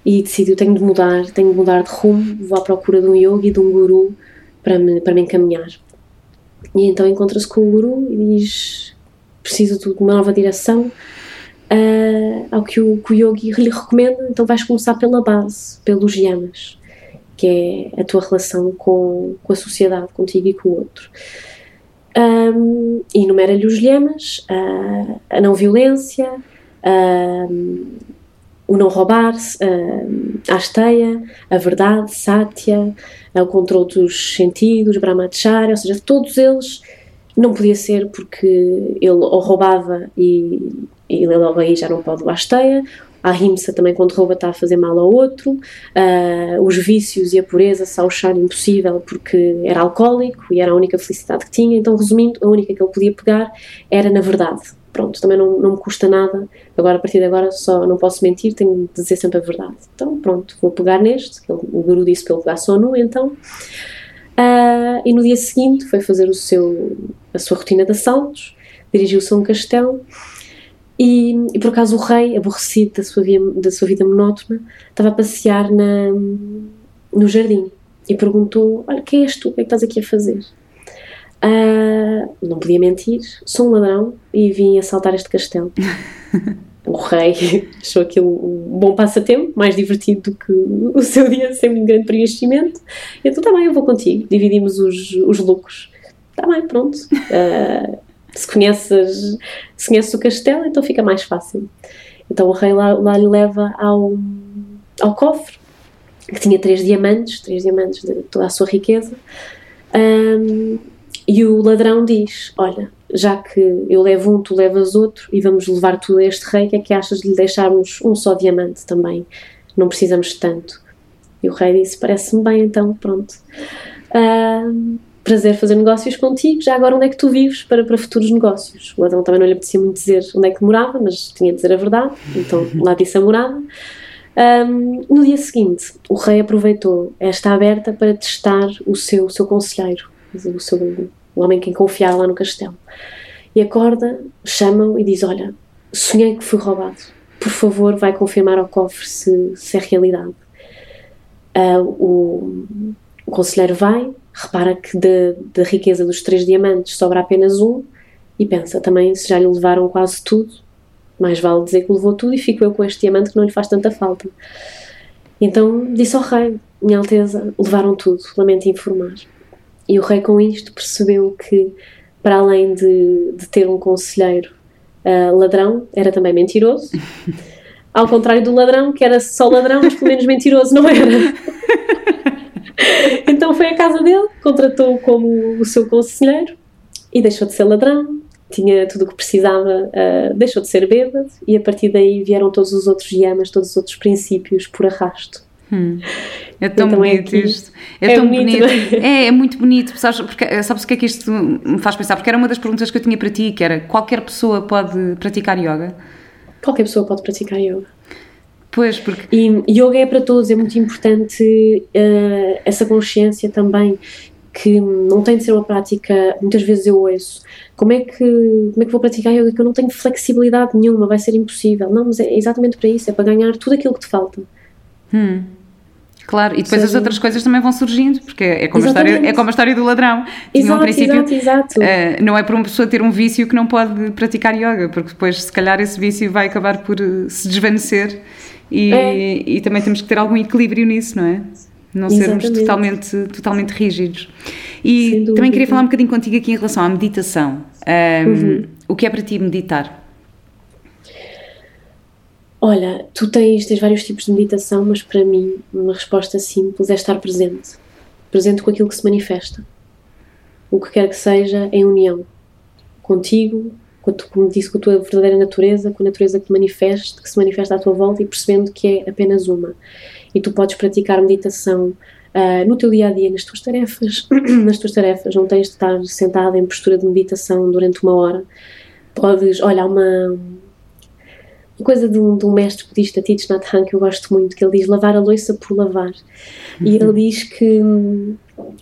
Speaker 2: e decidiu: tenho de mudar, tenho de mudar de rumo, vou à procura de um yogi e de um guru para me, para me encaminhar. E então encontra-se com o guru e diz: preciso de uma nova direção. Ah, ao que o, que o yogi lhe recomenda, então vais começar pela base, pelos yamas, que é a tua relação com, com a sociedade, contigo e com o outro. Um, enumera-lhe os yamas, ah, a não violência, ah, o não roubar, ah, a asteia, a verdade, satya, o controle dos sentidos, brahmacharya, ou seja, todos eles não podia ser porque ele ou roubava e, e ele logo aí já não pode levar asteia, a rimsa também quando rouba está a fazer mal ao outro, ah, os vícios e a pureza se achar impossível porque era alcoólico e era a única felicidade que tinha, então resumindo, a única que ele podia pegar era na verdade. Pronto, também não, não me custa nada, agora a partir de agora só não posso mentir, tenho de dizer sempre a verdade. Então pronto, vou pegar neste, que ele- o guru disse para ele pegar só nu, então... Ah, e no dia seguinte foi fazer o seu, a sua rotina de assaltos, dirigiu-se a um castelo e, e por acaso o rei, aborrecido da sua, via- da sua vida monótona, estava a passear na, no jardim e perguntou: Olha, quem és tu? O que é que estás aqui a fazer? Ah, não podia mentir, sou um ladrão e vim assaltar este castelo. <laughs> o rei achou aquilo um bom passatempo, mais divertido do que o seu dia sem um grande preenchimento. Então, tá bem, eu vou contigo. Dividimos os, os lucros. Tá bem, pronto. Ah, se, conheces, se conheces o castelo, então fica mais fácil. Então, o rei lá, lá lhe leva ao, ao cofre, que tinha três diamantes, três diamantes de toda a sua riqueza. Ahm, e o ladrão diz: Olha, já que eu levo um, tu levas outro e vamos levar tudo a este rei, que é que achas de lhe deixarmos um só diamante também? Não precisamos de tanto. E o rei disse: Parece-me bem, então, pronto. Ahm, prazer fazer negócios contigo. Já agora, onde é que tu vives para, para futuros negócios? O ladrão também não lhe apetecia muito dizer onde é que morava, mas tinha de dizer a verdade, então <laughs> lá disse a morada. Um, no dia seguinte, o rei aproveitou esta aberta para testar o seu, o seu conselheiro, o, seu, o homem quem confiava lá no castelo. E acorda, chama-o e diz: Olha, sonhei que fui roubado. Por favor, vai confirmar ao cofre se, se é realidade. Uh, o, o conselheiro vai, repara que da riqueza dos três diamantes sobra apenas um e pensa também se já lhe levaram quase tudo, mais vale dizer que levou tudo e fico eu com este diamante que não lhe faz tanta falta. Então disse ao rei: Minha Alteza, levaram tudo, lamento informar. E o rei, com isto, percebeu que, para além de, de ter um conselheiro uh, ladrão, era também mentiroso. <laughs> Ao contrário do ladrão, que era só ladrão, mas pelo menos mentiroso não era. <laughs> <laughs> então foi à casa dele, contratou-o como o seu conselheiro e deixou de ser ladrão, tinha tudo o que precisava, uh, deixou de ser bêbado e a partir daí vieram todos os outros yamas, todos os outros princípios por arrasto.
Speaker 1: Hum. É tão então bonito é isto. É, é tão bonito. bonito. É? é, é muito bonito. Sabes, porque, sabes o que é que isto me faz pensar? Porque era uma das perguntas que eu tinha para ti, que era qualquer pessoa pode praticar yoga?
Speaker 2: Qualquer pessoa pode praticar yoga.
Speaker 1: Pois, porque...
Speaker 2: E yoga é para todos, é muito importante uh, essa consciência também que não tem de ser uma prática, muitas vezes eu ouço, como é que, como é que vou praticar yoga que eu não tenho flexibilidade nenhuma, vai ser impossível. Não, mas é exatamente para isso, é para ganhar tudo aquilo que te falta.
Speaker 1: Hum. Claro, e depois as outras coisas também vão surgindo, porque é como, a história, é como a história do ladrão.
Speaker 2: Tinha exato, um princípio, exato, exato. Uh,
Speaker 1: não é para uma pessoa ter um vício que não pode praticar yoga, porque depois, se calhar, esse vício vai acabar por uh, se desvanecer e, é. e também temos que ter algum equilíbrio nisso, não é? Não Exatamente. sermos totalmente, totalmente rígidos. E também queria falar um bocadinho contigo aqui em relação à meditação. Um, uhum. O que é para ti meditar?
Speaker 2: Olha, tu tens, tens vários tipos de meditação, mas para mim uma resposta simples é estar presente. Presente com aquilo que se manifesta. O que quer que seja em união contigo, com, como disse, com a tua verdadeira natureza, com a natureza que manifesta, que se manifesta à tua volta e percebendo que é apenas uma. E tu podes praticar meditação uh, no teu dia a dia, nas tuas tarefas. <clears throat> nas tuas tarefas, não tens de estar sentada em postura de meditação durante uma hora. Podes, olha, uma, uma coisa de um, de um mestre budista, Thich Nhat Hanh, que eu gosto muito, que ele diz lavar a louça por lavar. E ele uhum. diz que hum,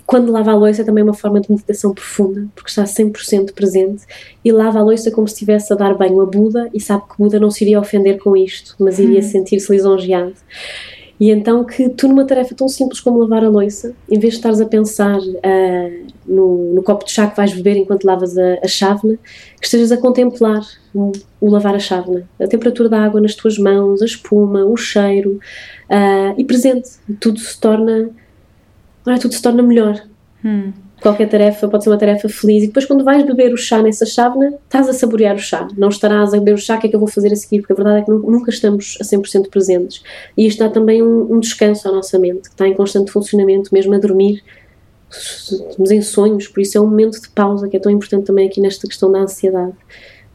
Speaker 2: quando lava a louça é também uma forma de meditação profunda, porque está 100% presente e lava a louça como se estivesse a dar banho a Buda e sabe que Buda não se iria ofender com isto, mas iria uhum. sentir-se lisonjeado. E então que tu numa tarefa tão simples como lavar a louça, em vez de estares a pensar uh, no, no, copo de chá que vais beber enquanto lavas a, a chávena, que estejas a contemplar o, o, lavar a chávena, a temperatura da água nas tuas mãos, a espuma, o cheiro, uh, e presente. Tudo se torna, olha, tudo se torna melhor.
Speaker 1: Hum.
Speaker 2: Qualquer tarefa pode ser uma tarefa feliz e depois quando vais beber o chá nessa chávena estás a saborear o chá, não estarás a beber o chá o que é que eu vou fazer a seguir, porque a verdade é que nunca estamos a 100% presentes. E isto dá também um, um, descanso à nossa mente, que está em constante funcionamento, mesmo a dormir estamos em sonhos, por isso é um momento de pausa que é tão importante também aqui nesta questão da ansiedade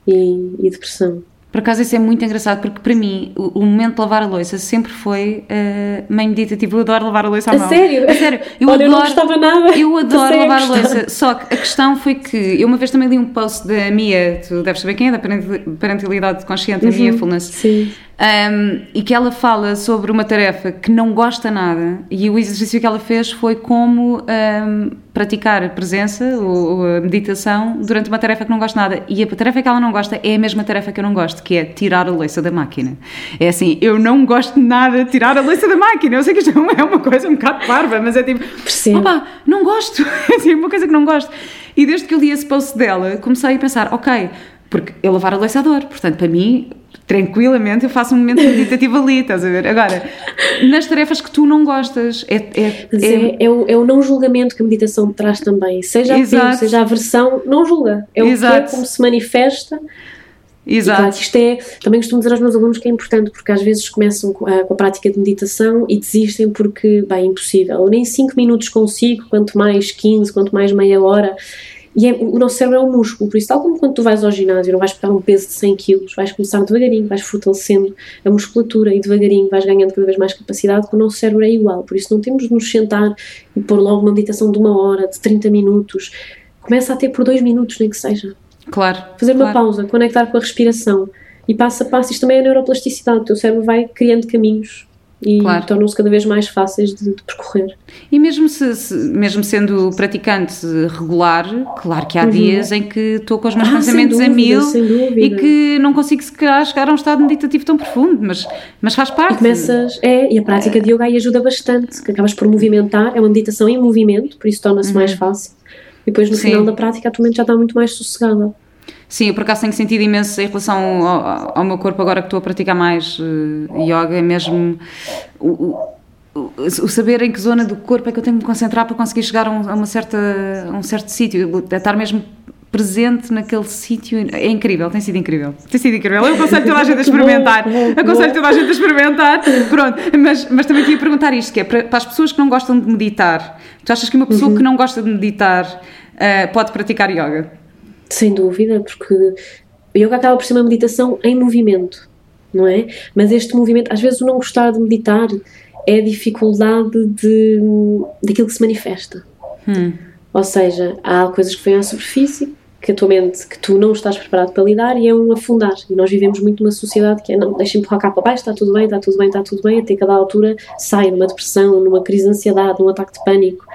Speaker 2: e, e depressão.
Speaker 1: Por acaso isso é muito engraçado porque para mim o, o momento de lavar a louça sempre foi uh, meio meditativo. Eu adoro lavar a louça à
Speaker 2: a
Speaker 1: mão.
Speaker 2: Sério?
Speaker 1: A sério?
Speaker 2: Eu <laughs> Olha, adoro, eu não gostava nada.
Speaker 1: Eu <laughs> adoro lavar a louça. Só que a questão foi que eu uma vez também li um post da Mia, tu deves saber quem é, da parentalidade consciente, uhum, a Mia Fullness.
Speaker 2: Sim
Speaker 1: um, e que ela fala sobre uma tarefa que não gosta nada e o exercício que ela fez foi como um, praticar a presença ou, a meditação durante uma tarefa que não gosta nada. E a tarefa que ela não gosta é a mesma tarefa que eu não gosto que é tirar a louça da máquina. É assim, eu não gosto nada de tirar a louça da máquina. Eu sei que isto é uma coisa um bocado parva mas é tipo, opa, não gosto. <laughs> É assim, uma coisa que não gosto. E desde que eu li esse post dela comecei a pensar, ok porque eu lavar a louça adoro, portanto para mim tranquilamente eu faço um momento meditativo ali, estás a ver? Agora, nas tarefas que tu não gostas, é. É,
Speaker 2: é, é, é, o, é o não julgamento que a meditação traz também. Seja a seja a aversão, não julga. É o Exato. que é, como se manifesta.
Speaker 1: Exato.
Speaker 2: isto é, também costumo dizer aos meus alunos que é importante, porque às vezes começam com a, com a prática de meditação e desistem porque, bem, é impossível. Eu nem 5 minutos consigo, quanto mais 15, quanto mais meia hora. E é, o nosso cérebro é um músculo, por isso, tal como quando tu vais ao ginásio, não vais pegar um peso de 100 kg, vais começar devagarinho, vais fortalecendo a musculatura e devagarinho vais ganhando cada vez mais capacidade, o nosso cérebro é igual. Por isso, não temos de nos sentar e pôr logo uma meditação de uma hora, de 30 minutos. Começa a ter por dois minutos, nem que seja.
Speaker 1: Claro.
Speaker 2: Fazer
Speaker 1: claro.
Speaker 2: uma pausa, conectar com a respiração. E passo a passo, isto também é a neuroplasticidade, o teu cérebro vai criando caminhos e
Speaker 1: Claro.
Speaker 2: tornam-se cada vez mais fáceis de, de percorrer.
Speaker 1: E mesmo, se, se- mesmo sendo praticante regular, claro que há dias em que estou com os meus
Speaker 2: Uhum. Ah,
Speaker 1: pensamentos a
Speaker 2: dúvida,
Speaker 1: mil
Speaker 2: sem dúvida.
Speaker 1: e que não consigo se calhar chegar a um estado meditativo tão profundo, mas, mas faz parte.
Speaker 2: E começas, é, e a prática de yoga aí ajuda bastante, que acabas por movimentar, é uma meditação em movimento, por isso torna-se mais fácil. E depois no
Speaker 1: Uhum. Sim.
Speaker 2: final da prática a tua mente já está muito mais sossegada.
Speaker 1: Sim, eu por acaso tenho sentido imenso em relação ao, ao meu corpo agora que estou a praticar mais eh, yoga, é mesmo o, o, o- saber em que zona do corpo é que eu tenho que me concentrar para conseguir chegar a, um, a uma certa, a um certo sítio, estar mesmo presente naquele sítio é incrível, tem sido incrível. Tem sido incrível, eu aconselho toda a gente a <laughs> experimentar. aconselho toda a gente a experimentar. Pronto, mas, mas também queria perguntar isto que é, para, para as pessoas que não gostam de meditar. Tu achas que uma pessoa
Speaker 2: Uhum.
Speaker 1: que não gosta de meditar eh, pode praticar yoga?
Speaker 2: Sem dúvida, porque o yoga acaba por ser uma meditação em movimento, não é? Mas este movimento, às vezes o não gostar de meditar é a dificuldade de, daquilo que se manifesta.
Speaker 1: Hum.
Speaker 2: Ou seja, há coisas que vêm à superfície que a tua mente, que tu não estás preparado para lidar e é um afundar. E nós vivemos muito numa sociedade que é, não, deixa empurrar cá para baixo, está tudo bem, está tudo bem, está tudo bem, até cada altura sai numa depressão, numa crise de ansiedade, num ataque de pânico.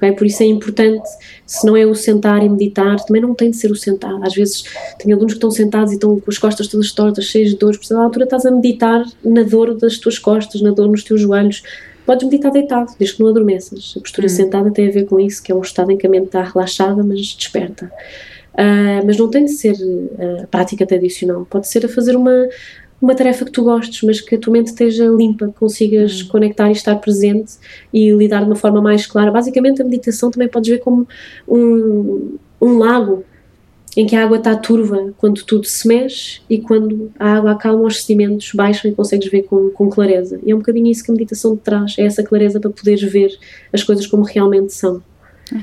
Speaker 2: Ok? Por isso é importante, se não é o sentar e meditar, também não tem de ser o sentar. Às vezes tenho alunos que estão sentados e estão com as costas todas tortas, cheias de dores, por a altura estás a meditar na dor das tuas costas, na dor nos teus joelhos. Podes meditar deitado, desde que não adormeças. A postura sentada tem a ver com isso, que é um estado em que a mente está relaxada, mas desperta. Ah, mas não tem de ser ah, prática tradicional, pode ser a fazer uma, uma tarefa que tu gostes, mas que a tua mente esteja limpa, que consigas conectar e estar presente e lidar de uma forma mais clara. Basicamente, a meditação também podes ver como um, um lago em que a água está turva quando tudo se mexe e quando a água acalma, os sedimentos baixam e consegues ver com, com clareza. E é um bocadinho isso que a meditação te traz, é essa clareza para poderes ver as coisas como realmente são.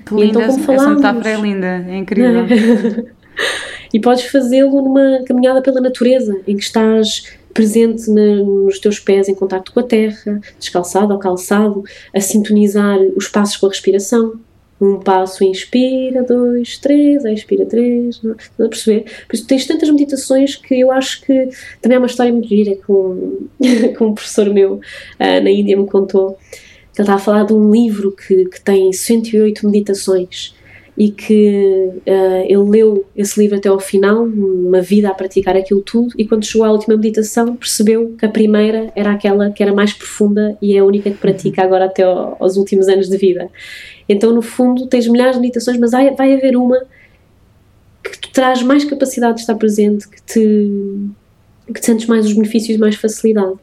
Speaker 1: Que
Speaker 2: E
Speaker 1: linda,
Speaker 2: então, como
Speaker 1: essa
Speaker 2: falámos-
Speaker 1: metáfora é linda, é incrível. <laughs>
Speaker 2: e podes fazê-lo numa caminhada pela natureza, em que estás presente na- nos teus pés em contacto com a terra, descalçado ou calçado, a sintonizar os passos com a respiração. Um passo inspira, dois, três, expira três, não- estás a perceber? Por isso tens tantas meditações que eu acho que também é uma história muito gira que um, <laughs> um professor meu ah, na Índia me contou. Ele estava a falar de um livro que, que tem 108 meditações e que ah, ele leu esse livro até ao final, uma vida a praticar aquilo tudo, e quando chegou à última meditação percebeu que a primeira era aquela que era mais profunda e é a única que pratica agora até ao- aos últimos anos de vida. Então, no fundo, tens milhares de meditações, mas vai, haver uma que te traz mais capacidade de estar presente, que te, que te sentes mais os benefícios mais facilidade.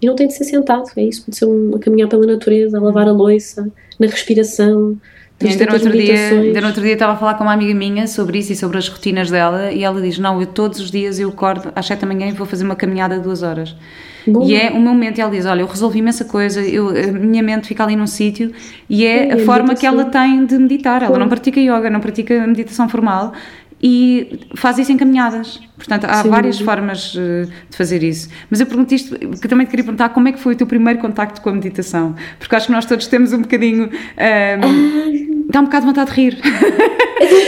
Speaker 2: E não tem de ser sentado, é isso, pode ser um, a caminhar pela natureza, a lavar a louça, na respiração.
Speaker 1: Ainda no, outro dia, ainda no outro dia estava a falar com uma amiga minha sobre isso e sobre as rotinas dela e ela diz, não, eu todos os dias eu acordo às 7 da manhã e vou fazer uma caminhada de duas horas.
Speaker 2: Boa.
Speaker 1: E é o meu momento, e ela diz, olha, eu resolvi imensa coisa, eu, a minha mente fica ali num sítio e é
Speaker 2: É,
Speaker 1: a
Speaker 2: a
Speaker 1: forma que ela tem de meditar. Ela não pratica yoga, não pratica meditação formal e faz isso em caminhadas. Portanto, há
Speaker 2: Sem
Speaker 1: várias
Speaker 2: dúvida.
Speaker 1: formas eh, de fazer isso. Mas eu pergunto isto, porque também te queria perguntar como é que foi o teu primeiro contacto com a meditação? Porque acho que nós todos temos um bocadinho... ehm, Dá um bocado de vontade de rir.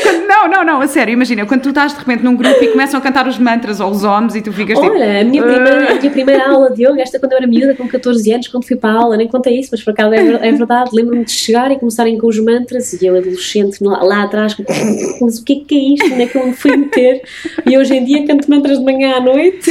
Speaker 1: Quando- não, não, não, a sério, imagina, quando tu estás de repente num grupo e começam a cantar os mantras ou os homens e tu ficas tipo.
Speaker 2: Olha, a minha, primeira, a minha primeira aula de yoga, esta quando eu era miúda, com 14 anos, quando fui para a aula, nem contei isso, mas por acaso é, é verdade. Lembro-me de chegar e começarem com os mantras e eu, adolescente, lá, lá atrás, mas o que é que é isto? Onde é que eu me fui meter? E hoje em dia canto mantras de manhã à noite.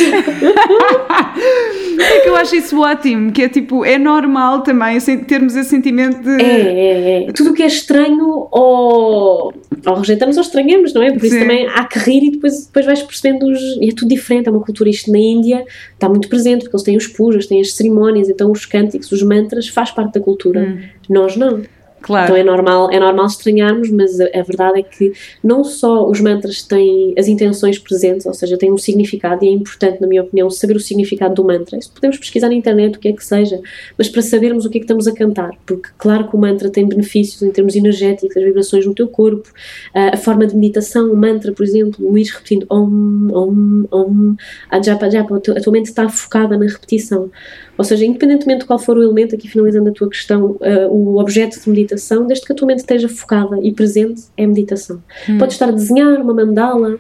Speaker 1: É que eu acho isso ótimo, que é tipo, é normal também assim, termos esse sentimento de.
Speaker 2: É, é, é. Tudo o que é estranho ou, ou rejeitamos ou estranhamos, não é? Por isso
Speaker 1: Sim.
Speaker 2: também há que rir e depois, depois vais percebendo os. E é tudo diferente, é uma cultura. Isto na Índia está muito presente, porque eles têm os pujas, têm as cerimónias, então os cânticos, os mantras, faz parte da cultura. Nós não.
Speaker 1: Claro.
Speaker 2: Então é normal, é normal estranharmos, mas a, a verdade é que não só os mantras têm as intenções presentes, ou seja, têm um significado, e é importante, na minha opinião, saber o significado do mantra. Isso podemos pesquisar na internet o que é que seja, mas para sabermos o que é que estamos a cantar, porque claro que o mantra tem benefícios em termos energéticos, as vibrações no teu corpo, a, forma de meditação, o mantra, por exemplo, o ir repetindo om, om, om, a japa, japa, a tua- mente está focada na repetição. Ou seja, independentemente de qual for o elemento, aqui finalizando a tua questão, eh, o objeto de meditação, desde que a tua mente esteja focada e presente, é meditação. Podes estar a desenhar uma mandala,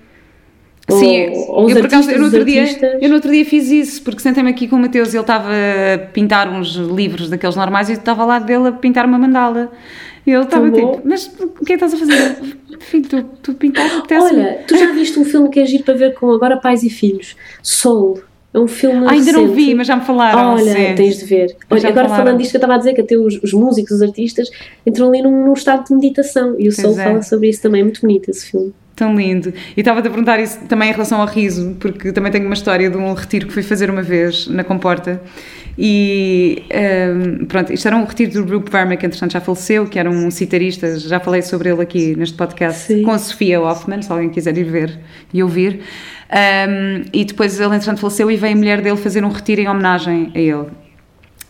Speaker 1: Sim, ou, ou eu, por acaso, eu, no outro dia, eu no outro dia fiz isso, porque sentei-me aqui com o Mateus e ele estava a pintar uns livros daqueles normais e eu estava lá dele a pintar uma mandala. E ele estava tipo, mas o que é que estás a fazer? Filho, tu, tu pintaste
Speaker 2: Olha, tu já viste um filme que é giro para ver com agora pais e filhos? Soul. É um filme.
Speaker 1: Ah, ainda recente. não vi, mas já me falaram.
Speaker 2: Olha, sim. tens de ver. Olha, agora falando disto que eu estava a dizer, que até os, os músicos, os artistas, entram ali num, num estado de meditação. E o Soul é. fala sobre isso também. É muito bonito esse filme.
Speaker 1: Tão lindo. E estava-te a perguntar isso também em relação ao riso, porque também tenho uma história de um retiro que fui fazer uma vez na Comporta. E um, pronto, isto era um retiro do Rupert Verma, que entretanto já faleceu, que era um citarista, já falei sobre ele aqui neste podcast, Sim. com a Sofia Hoffman, se alguém quiser ir ver e ouvir. Um, e depois ele entretanto faleceu e veio a mulher dele fazer um retiro em homenagem a ele.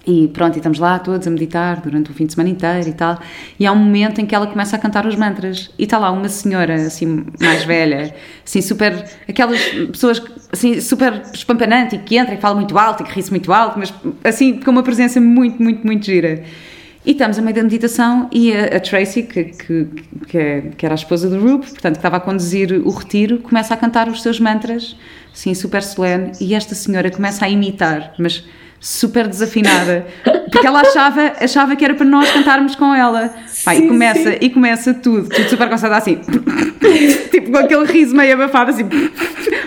Speaker 1: E pronto, e estamos lá todos a meditar durante o fim de semana inteiro e tal. E há um momento em que ela começa a cantar os mantras. E está lá uma senhora, assim, mais velha, assim, super. aquelas pessoas, assim, super espampanante e que entra e fala muito alto e que ri-se muito alto, mas assim, com uma presença muito, muito, muito gira. E estamos a meio da meditação e a, a Tracy, que, que, que, é, era a esposa do Rupe, portanto, que estava a conduzir o retiro, começa a cantar os seus mantras, assim, super solene, e esta senhora começa a imitar, mas super desafinada, porque ela achava, achava que era para nós cantarmos com ela. Pai, sim, e começa, sim. e começa tudo, tudo super concentrado assim, tipo com aquele riso meio abafado assim.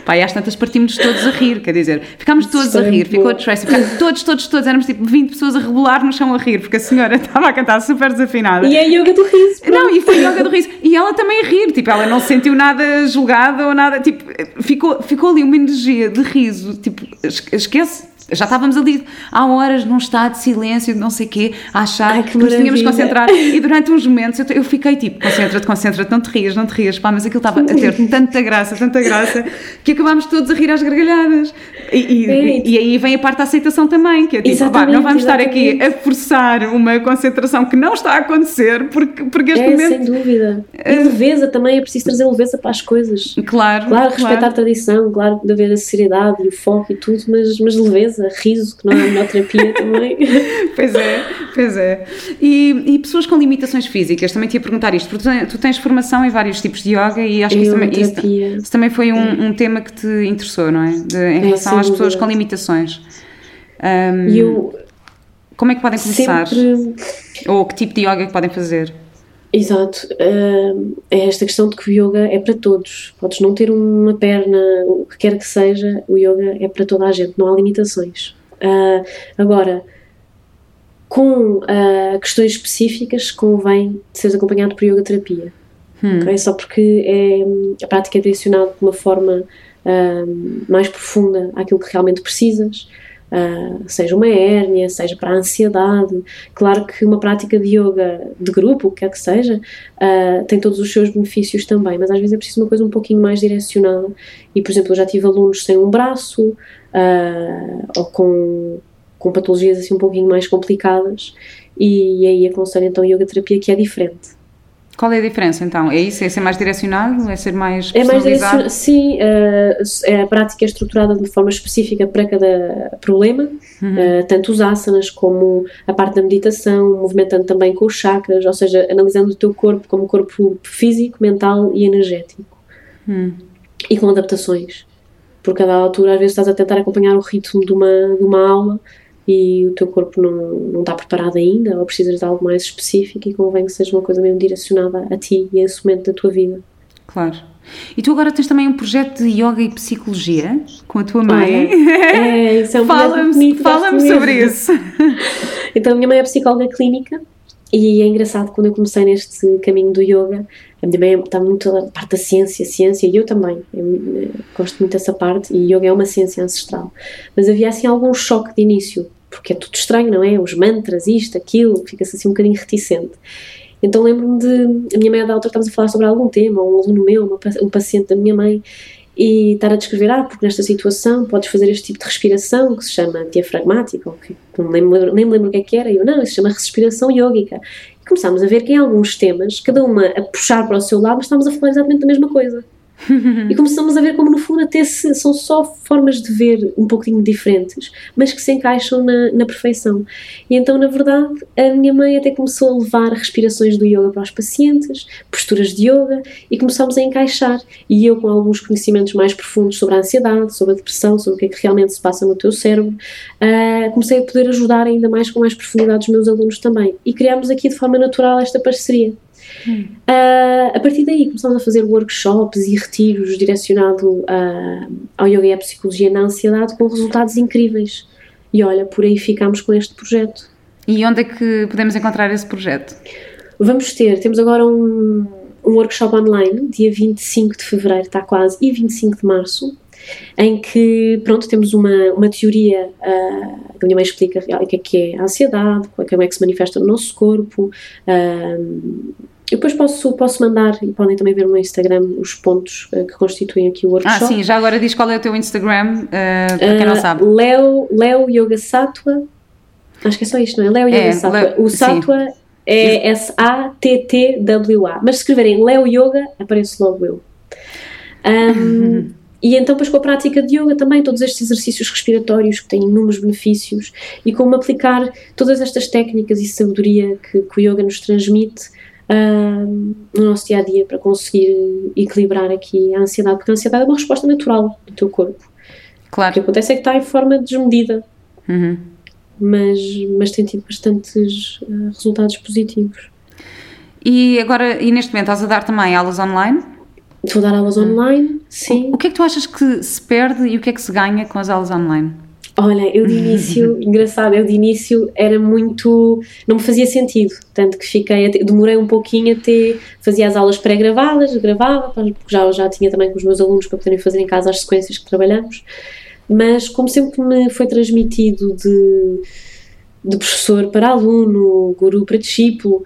Speaker 1: Pai, às tantas partimos todos a rir, quer dizer, ficámos todos a rir, ficou a Tracy, todos, todos, todos, éramos tipo 20 pessoas a rebolar no chão a rir, porque a senhora <laughs> estava a cantar super desafinada.
Speaker 2: E é yoga do riso.
Speaker 1: Pronto. Não, e foi yoga do riso. E ela também a rir, tipo, ela não se sentiu nada julgada ou nada, tipo, ficou, ficou ali uma energia de riso, tipo, esquece já estávamos ali há horas num estado de silêncio, de não sei o quê, a achar Ai, que, que nos tínhamos concentrar. <laughs> E durante uns momentos eu, eu fiquei tipo, concentra-te, concentra-te, não te rias, não te rias, pá, mas aquilo estava a ter tanta graça, tanta graça, que acabámos todos a rir às gargalhadas. E, e, e, aí vem a parte da aceitação também, que é tipo, pá, não vamos exatamente. estar aqui a forçar uma concentração que não está a acontecer, porque, porque este
Speaker 2: é,
Speaker 1: momento.
Speaker 2: Sem dúvida. E leveza também, é preciso trazer leveza para as coisas.
Speaker 1: Claro.
Speaker 2: Claro, respeitar claro. a tradição, claro, de haver a seriedade e o foco e tudo, mas, mas leveza riso, que não é a melhor terapia <laughs> também.
Speaker 1: pois é, pois é. E, e, pessoas com limitações físicas, também te ia perguntar isto, porque tu tens formação em vários tipos de yoga e acho que isso também, isso, isso também, foi um, um, tema que te interessou, não é? De, em é, relação às pessoas com limitações. Um, eu, como é que podem começar? Sempre... Ou que tipo de yoga é que podem fazer?
Speaker 2: Exato. Uh, é esta questão de que o yoga é para todos. Podes não ter uma perna, o que quer que seja, o yoga é para toda a gente, não há limitações. Uh, agora, com uh, questões específicas, convém seres acompanhado por yoga terapia. Hum. Okay? Só porque é, a prática é direcionada de uma forma mais profunda àquilo que realmente precisas. Uh, seja uma hérnia, seja para a ansiedade. Claro que uma prática de yoga de grupo, o que quer que seja, uh, tem todos os seus benefícios também, mas às vezes é preciso uma coisa um pouquinho mais direcionada. E, por exemplo, eu já tive alunos sem um braço uh, ou com, com patologias assim um pouquinho mais complicadas, e aí aconselho então yoga terapia que é diferente.
Speaker 1: Qual é a diferença então? É isso? É ser mais direcionado? É ser mais É mais direcionado,
Speaker 2: sim. Uh, a prática é estruturada de forma específica para cada problema, uhum. uh, tanto os asanas como a parte da meditação, movimentando também com os chakras, ou seja, analisando o teu corpo como corpo físico, mental e energético. Uhum. E com adaptações. Por cada altura, às vezes estás a tentar acompanhar o ritmo de uma, de uma aula e o teu corpo não, não está preparado ainda ou precisas de algo mais específico e convém que seja uma coisa mesmo direcionada a ti e a esse momento da tua vida.
Speaker 1: Claro. E tu agora tens também um projeto de yoga e psicologia com a tua mãe. <laughs>
Speaker 2: é, isso é um
Speaker 1: Fala-me fala sobre isso. <laughs>
Speaker 2: então, a minha mãe é psicóloga clínica e é engraçado quando eu comecei neste caminho do yoga, a minha mãe está muito a parte da ciência, ciência, e eu também, eu, eu gosto muito dessa parte, e yoga é uma ciência ancestral. Mas havia assim algum choque de início, porque é tudo estranho, não é? Os mantras, isto, aquilo, fica-se assim um bocadinho reticente. Então lembro-me de. A minha mãe, da altura, estávamos a falar sobre algum tema, um aluno meu, um paciente da minha mãe, e estar a descrever, ah, porque nesta situação podes fazer este tipo de respiração que se chama diafragmática, que não lembro, nem me lembro o que é que era, e eu, não, isso se chama respiração yógica. E começámos a ver que em alguns temas, cada uma a puxar para o seu lado, mas estávamos a falar exatamente da mesma coisa. <laughs> e começamos a ver como no fundo até se, são só formas de ver um pouquinho diferentes, mas que se encaixam na, na perfeição. E então, na verdade, a minha mãe até começou a levar respirações do yoga para os pacientes, posturas de yoga, e começámos a encaixar. E eu, com alguns conhecimentos mais profundos sobre a ansiedade, sobre a depressão, sobre o que é que realmente se passa no teu cérebro, uh, comecei a poder ajudar ainda mais com mais profundidade os meus alunos também. E criámos aqui de forma natural esta parceria. Hum. Uh, a partir daí começámos a fazer workshops e retiros direcionados uh, ao yoga e à psicologia na ansiedade com resultados incríveis. E olha, por aí ficámos com este projeto.
Speaker 1: E onde é que podemos encontrar esse projeto?
Speaker 2: Vamos ter, temos agora um, um workshop online, dia 25 de fevereiro, está quase, e 25 de março, em que, pronto, temos uma, uma teoria, uh, a minha mãe explica o que é que é a ansiedade, como é que se manifesta no nosso corpo, uh, eu depois posso, posso mandar, e podem também ver no meu Instagram, os pontos uh, que constituem aqui o workshop.
Speaker 1: Ah, sim, já agora diz qual é o teu Instagram, uh, para quem não sabe.
Speaker 2: Leo, Leo Yoga Sattva, acho que é só isto, não é? Leo Yoga é, Sattva. Leo, o Sattva sim. é S-A-T-T-W-A, mas se escreverem Leo Yoga, aparece logo eu. <laughs> Um, E então, depois com a prática de yoga também, todos estes exercícios respiratórios que têm inúmeros benefícios e como aplicar todas estas técnicas e sabedoria que, que o yoga nos transmite uh, no nosso dia a dia para conseguir equilibrar aqui a ansiedade, porque a ansiedade é uma resposta natural do teu corpo.
Speaker 1: Claro.
Speaker 2: O que acontece é que está em forma desmedida,
Speaker 1: uhum.
Speaker 2: mas, mas tem tido bastantes uh, resultados positivos.
Speaker 1: E agora, e neste momento, estás a dar também aulas online?
Speaker 2: A dar aulas online, sim.
Speaker 1: O, o que é que tu achas que se perde e o que é que se ganha com as aulas online?
Speaker 2: Olha, eu de início, <laughs> engraçado, eu de início era muito. não me fazia sentido, tanto que fiquei. demorei um pouquinho até. fazia as aulas pré-gravadas, gravava, porque já, já tinha também com os meus alunos para poderem fazer em casa as sequências que trabalhamos, mas como sempre me foi transmitido de, de professor para aluno, guru para discípulo,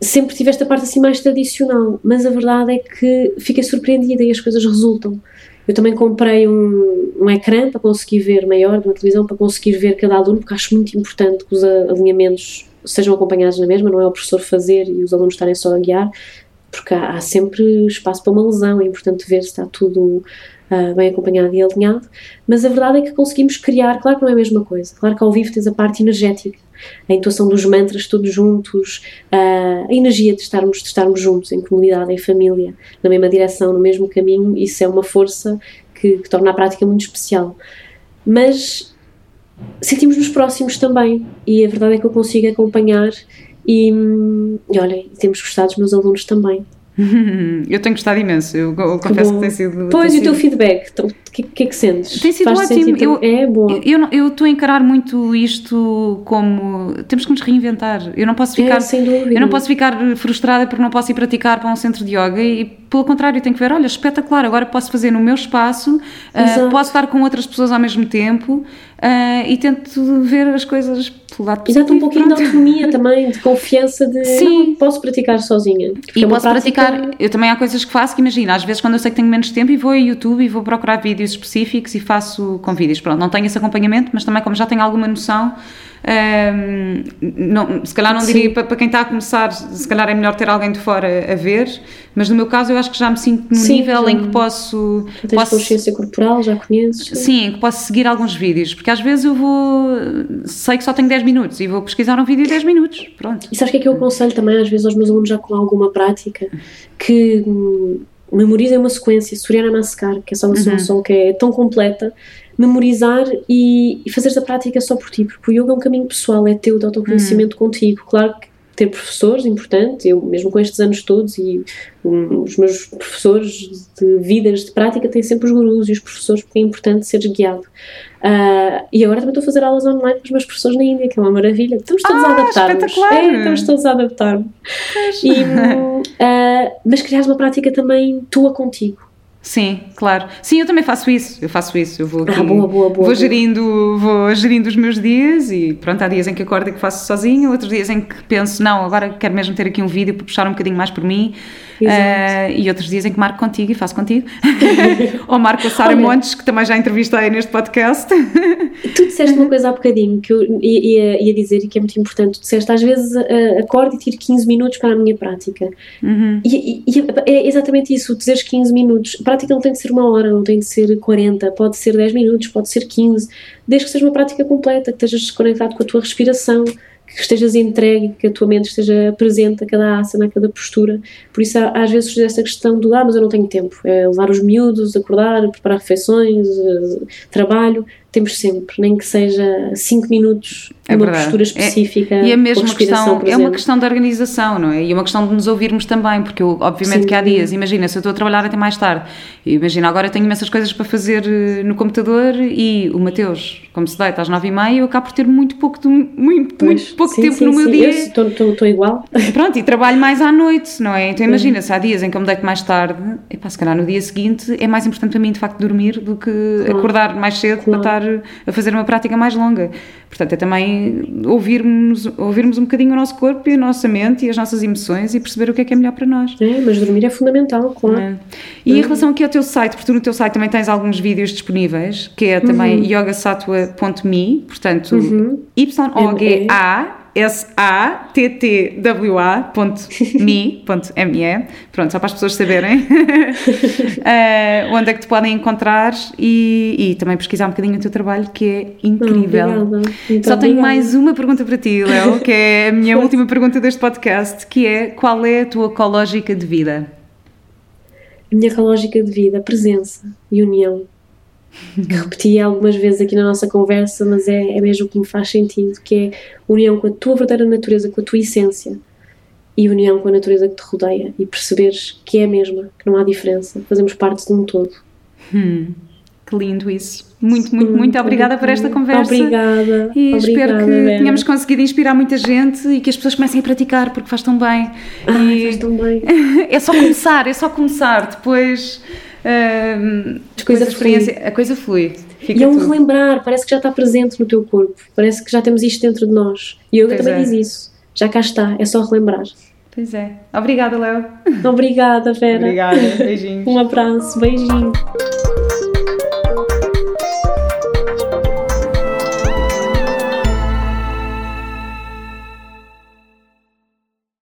Speaker 2: sempre tive esta parte assim mais tradicional, mas a verdade é que fiquei surpreendida e as coisas resultam. Eu também comprei um, um ecrã para conseguir ver maior, uma televisão para conseguir ver cada aluno, porque acho muito importante que os alinhamentos sejam acompanhados na mesma, não é o professor fazer e os alunos estarem só a guiar, porque há, há sempre espaço para uma lesão, é importante ver se está tudo uh, bem acompanhado e alinhado, mas a verdade é que conseguimos criar, claro que não é a mesma coisa, claro que ao vivo tens a parte energética, a intuação dos mantras todos juntos, a energia de estarmos, de estarmos juntos em comunidade, em família, na mesma direção, no mesmo caminho, isso é uma força que, que torna a prática muito especial. Mas sentimos-nos próximos também e a verdade é que eu consigo acompanhar e, e olha, temos gostado dos meus alunos também. <laughs>
Speaker 1: eu tenho gostado imenso, eu, confesso que tem sido.
Speaker 2: Pois,
Speaker 1: tem
Speaker 2: e o teu feedback? O que, que, é que sentes?
Speaker 1: Tem sido Faz ótimo.
Speaker 2: Eu, é boa.
Speaker 1: Eu estou a encarar muito isto como. Temos que nos reinventar. Eu não posso ficar. É,
Speaker 2: sem dúvida.
Speaker 1: Eu não posso ficar frustrada porque não posso ir praticar para um centro de yoga e, pelo contrário, tenho que ver, olha, espetacular, agora posso fazer no meu espaço, uh, posso estar com outras pessoas ao mesmo tempo. Uh, e tento ver as coisas pelo lado positivo.
Speaker 2: Exato, um pouquinho pronto. de autonomia <laughs> também, de confiança de Sim. Não, posso praticar sozinha.
Speaker 1: E é posso prática... praticar, eu também há coisas que faço que imagina, às vezes quando eu sei que tenho menos tempo e vou ao YouTube e vou procurar vídeos específicos e faço com vídeos, pronto, não tenho esse acompanhamento, mas também como já tenho alguma noção um, não, se calhar não diria para, para, quem está a começar, se calhar é melhor ter alguém de fora a ver, mas no meu caso eu acho que já me sinto no sim, nível em que posso.
Speaker 2: Tens posso, consciência corporal, já conheces?
Speaker 1: Sim, em que posso seguir alguns vídeos, porque às vezes eu vou. sei que só tenho 10 minutos e vou pesquisar um vídeo de 10 minutos. Pronto.
Speaker 2: E sabes o que é que eu aconselho também às vezes aos meus alunos já com alguma prática? Que hum, memorizem uma sequência, Suriana Namaskar, que é só uma uhum. que é tão completa memorizar e, e fazeres a prática só por ti, porque o yoga é um caminho pessoal, é teu de autoconhecimento uhum. contigo. Claro que ter professores, importante, eu mesmo com estes anos todos e um, os meus professores de vidas de prática têm sempre os gurus e os professores porque é importante seres guiado. Uh, e agora também estou a fazer aulas online com os meus professores na Índia, que é uma maravilha. Estamos todos
Speaker 1: ah,
Speaker 2: a adaptar-nos.
Speaker 1: É,
Speaker 2: estamos todos a adaptar-nos. Uh, mas criares uma prática também tua contigo.
Speaker 1: Sim, claro. Sim, eu também faço isso. Eu faço isso. Eu vou
Speaker 2: aqui, ah, boa, boa, boa,
Speaker 1: vou gerindo, vou gerindo os meus dias e pronto, há dias em que acordo e que faço sozinho, outros dias em que penso, não, agora quero mesmo ter aqui um vídeo para puxar um bocadinho mais por mim. Uh, e outros dias em que marco contigo e faço contigo. <laughs> Ou marco a Sara Montes, que também já entrevistei neste podcast. <laughs>
Speaker 2: tu disseste uma coisa há bocadinho que eu ia, ia dizer e que é muito importante. Tu disseste, às vezes uh, acordo e tiro 15 minutos para a minha prática.
Speaker 1: Uhum.
Speaker 2: E, e, e, é exatamente isso, dizeres 15 minutos prática não tem de ser uma hora, não tem de ser 40, pode ser 10 minutos, pode ser 15, desde que seja uma prática completa, que estejas desconectado com a tua respiração, que estejas entregue, que a tua mente esteja presente a cada asana, a cada postura. Por isso, às vezes, essa questão do ah, mas eu não tenho tempo. É levar os miúdos, acordar, preparar refeições, eh, trabalho temos sempre, nem que seja 5 minutos é numa verdade. postura específica. É,
Speaker 1: e a mesma questão, é uma questão de organização, não é? E é uma questão de nos ouvirmos também, porque eu, obviamente Sim. que há dias, imagina, se eu estou a trabalhar até mais tarde, imagina, agora eu tenho imensas coisas para fazer eh, no computador e o Mateus, como se deita às 9 e meia, eu acabo por ter muito pouco, muito, pois, muito pouco sim, tempo sim, no meu sim. dia.
Speaker 2: Estou igual.
Speaker 1: Pronto, e trabalho mais à noite, não é? Então imagina, se há dias em que eu me deito mais tarde, e pá, se calhar no dia seguinte é mais importante para mim de facto dormir do que claro. acordar mais cedo claro. para estar a fazer uma prática mais longa. Portanto, é também ouvirmos, ouvirmos um bocadinho o nosso corpo e a nossa mente e as nossas emoções e perceber o que é que é melhor para nós.
Speaker 2: É, mas dormir é fundamental, claro. É.
Speaker 1: E em relação aqui ao teu site, porque tu no teu site também tens alguns vídeos disponíveis, que é também uhum. yogasattva.me, portanto,
Speaker 2: uhum.
Speaker 1: Y-O-G-A s-a-t-t-w-a.me.me <laughs> pronto, só para as pessoas saberem uh, <laughs> onde é que te podem encontrar e, e, também pesquisar um bocadinho o teu trabalho que é incrível
Speaker 2: obrigada.
Speaker 1: só tenho mais uma pergunta para ti, Léo <laughs> que é a minha última pergunta deste podcast que é, qual é a tua ecológica de vida?
Speaker 2: A minha ecológica de vida, presença e união repeti algumas vezes aqui na nossa conversa, mas é, é mesmo o que me faz sentido, que é união com a tua verdadeira natureza, com a tua essência e união com a natureza que te rodeia e perceberes que é a mesma, que não há diferença, fazemos parte de um todo.
Speaker 1: Hum, que lindo isso. Muito, muito, muito obrigada por esta conversa.
Speaker 2: Obrigada.
Speaker 1: E
Speaker 2: obrigada,
Speaker 1: espero que Vera. tenhamos conseguido inspirar muita gente e que as pessoas comecem a praticar porque faz tão bem.
Speaker 2: Ah, e... faz tão bem. <laughs>
Speaker 1: é só começar, é só começar. Depois uh, coisa a experiência, flui. a coisa flui.
Speaker 2: Fica e é um tudo. relembrar, parece que já está presente no teu corpo, parece que já temos isto dentro de nós. E eu também é. diz isso. Já cá está, é só relembrar.
Speaker 1: Pois é. Obrigada, Léo.
Speaker 2: Obrigada, Vera.
Speaker 1: Obrigada, beijinhos.
Speaker 2: um abraço, beijinho.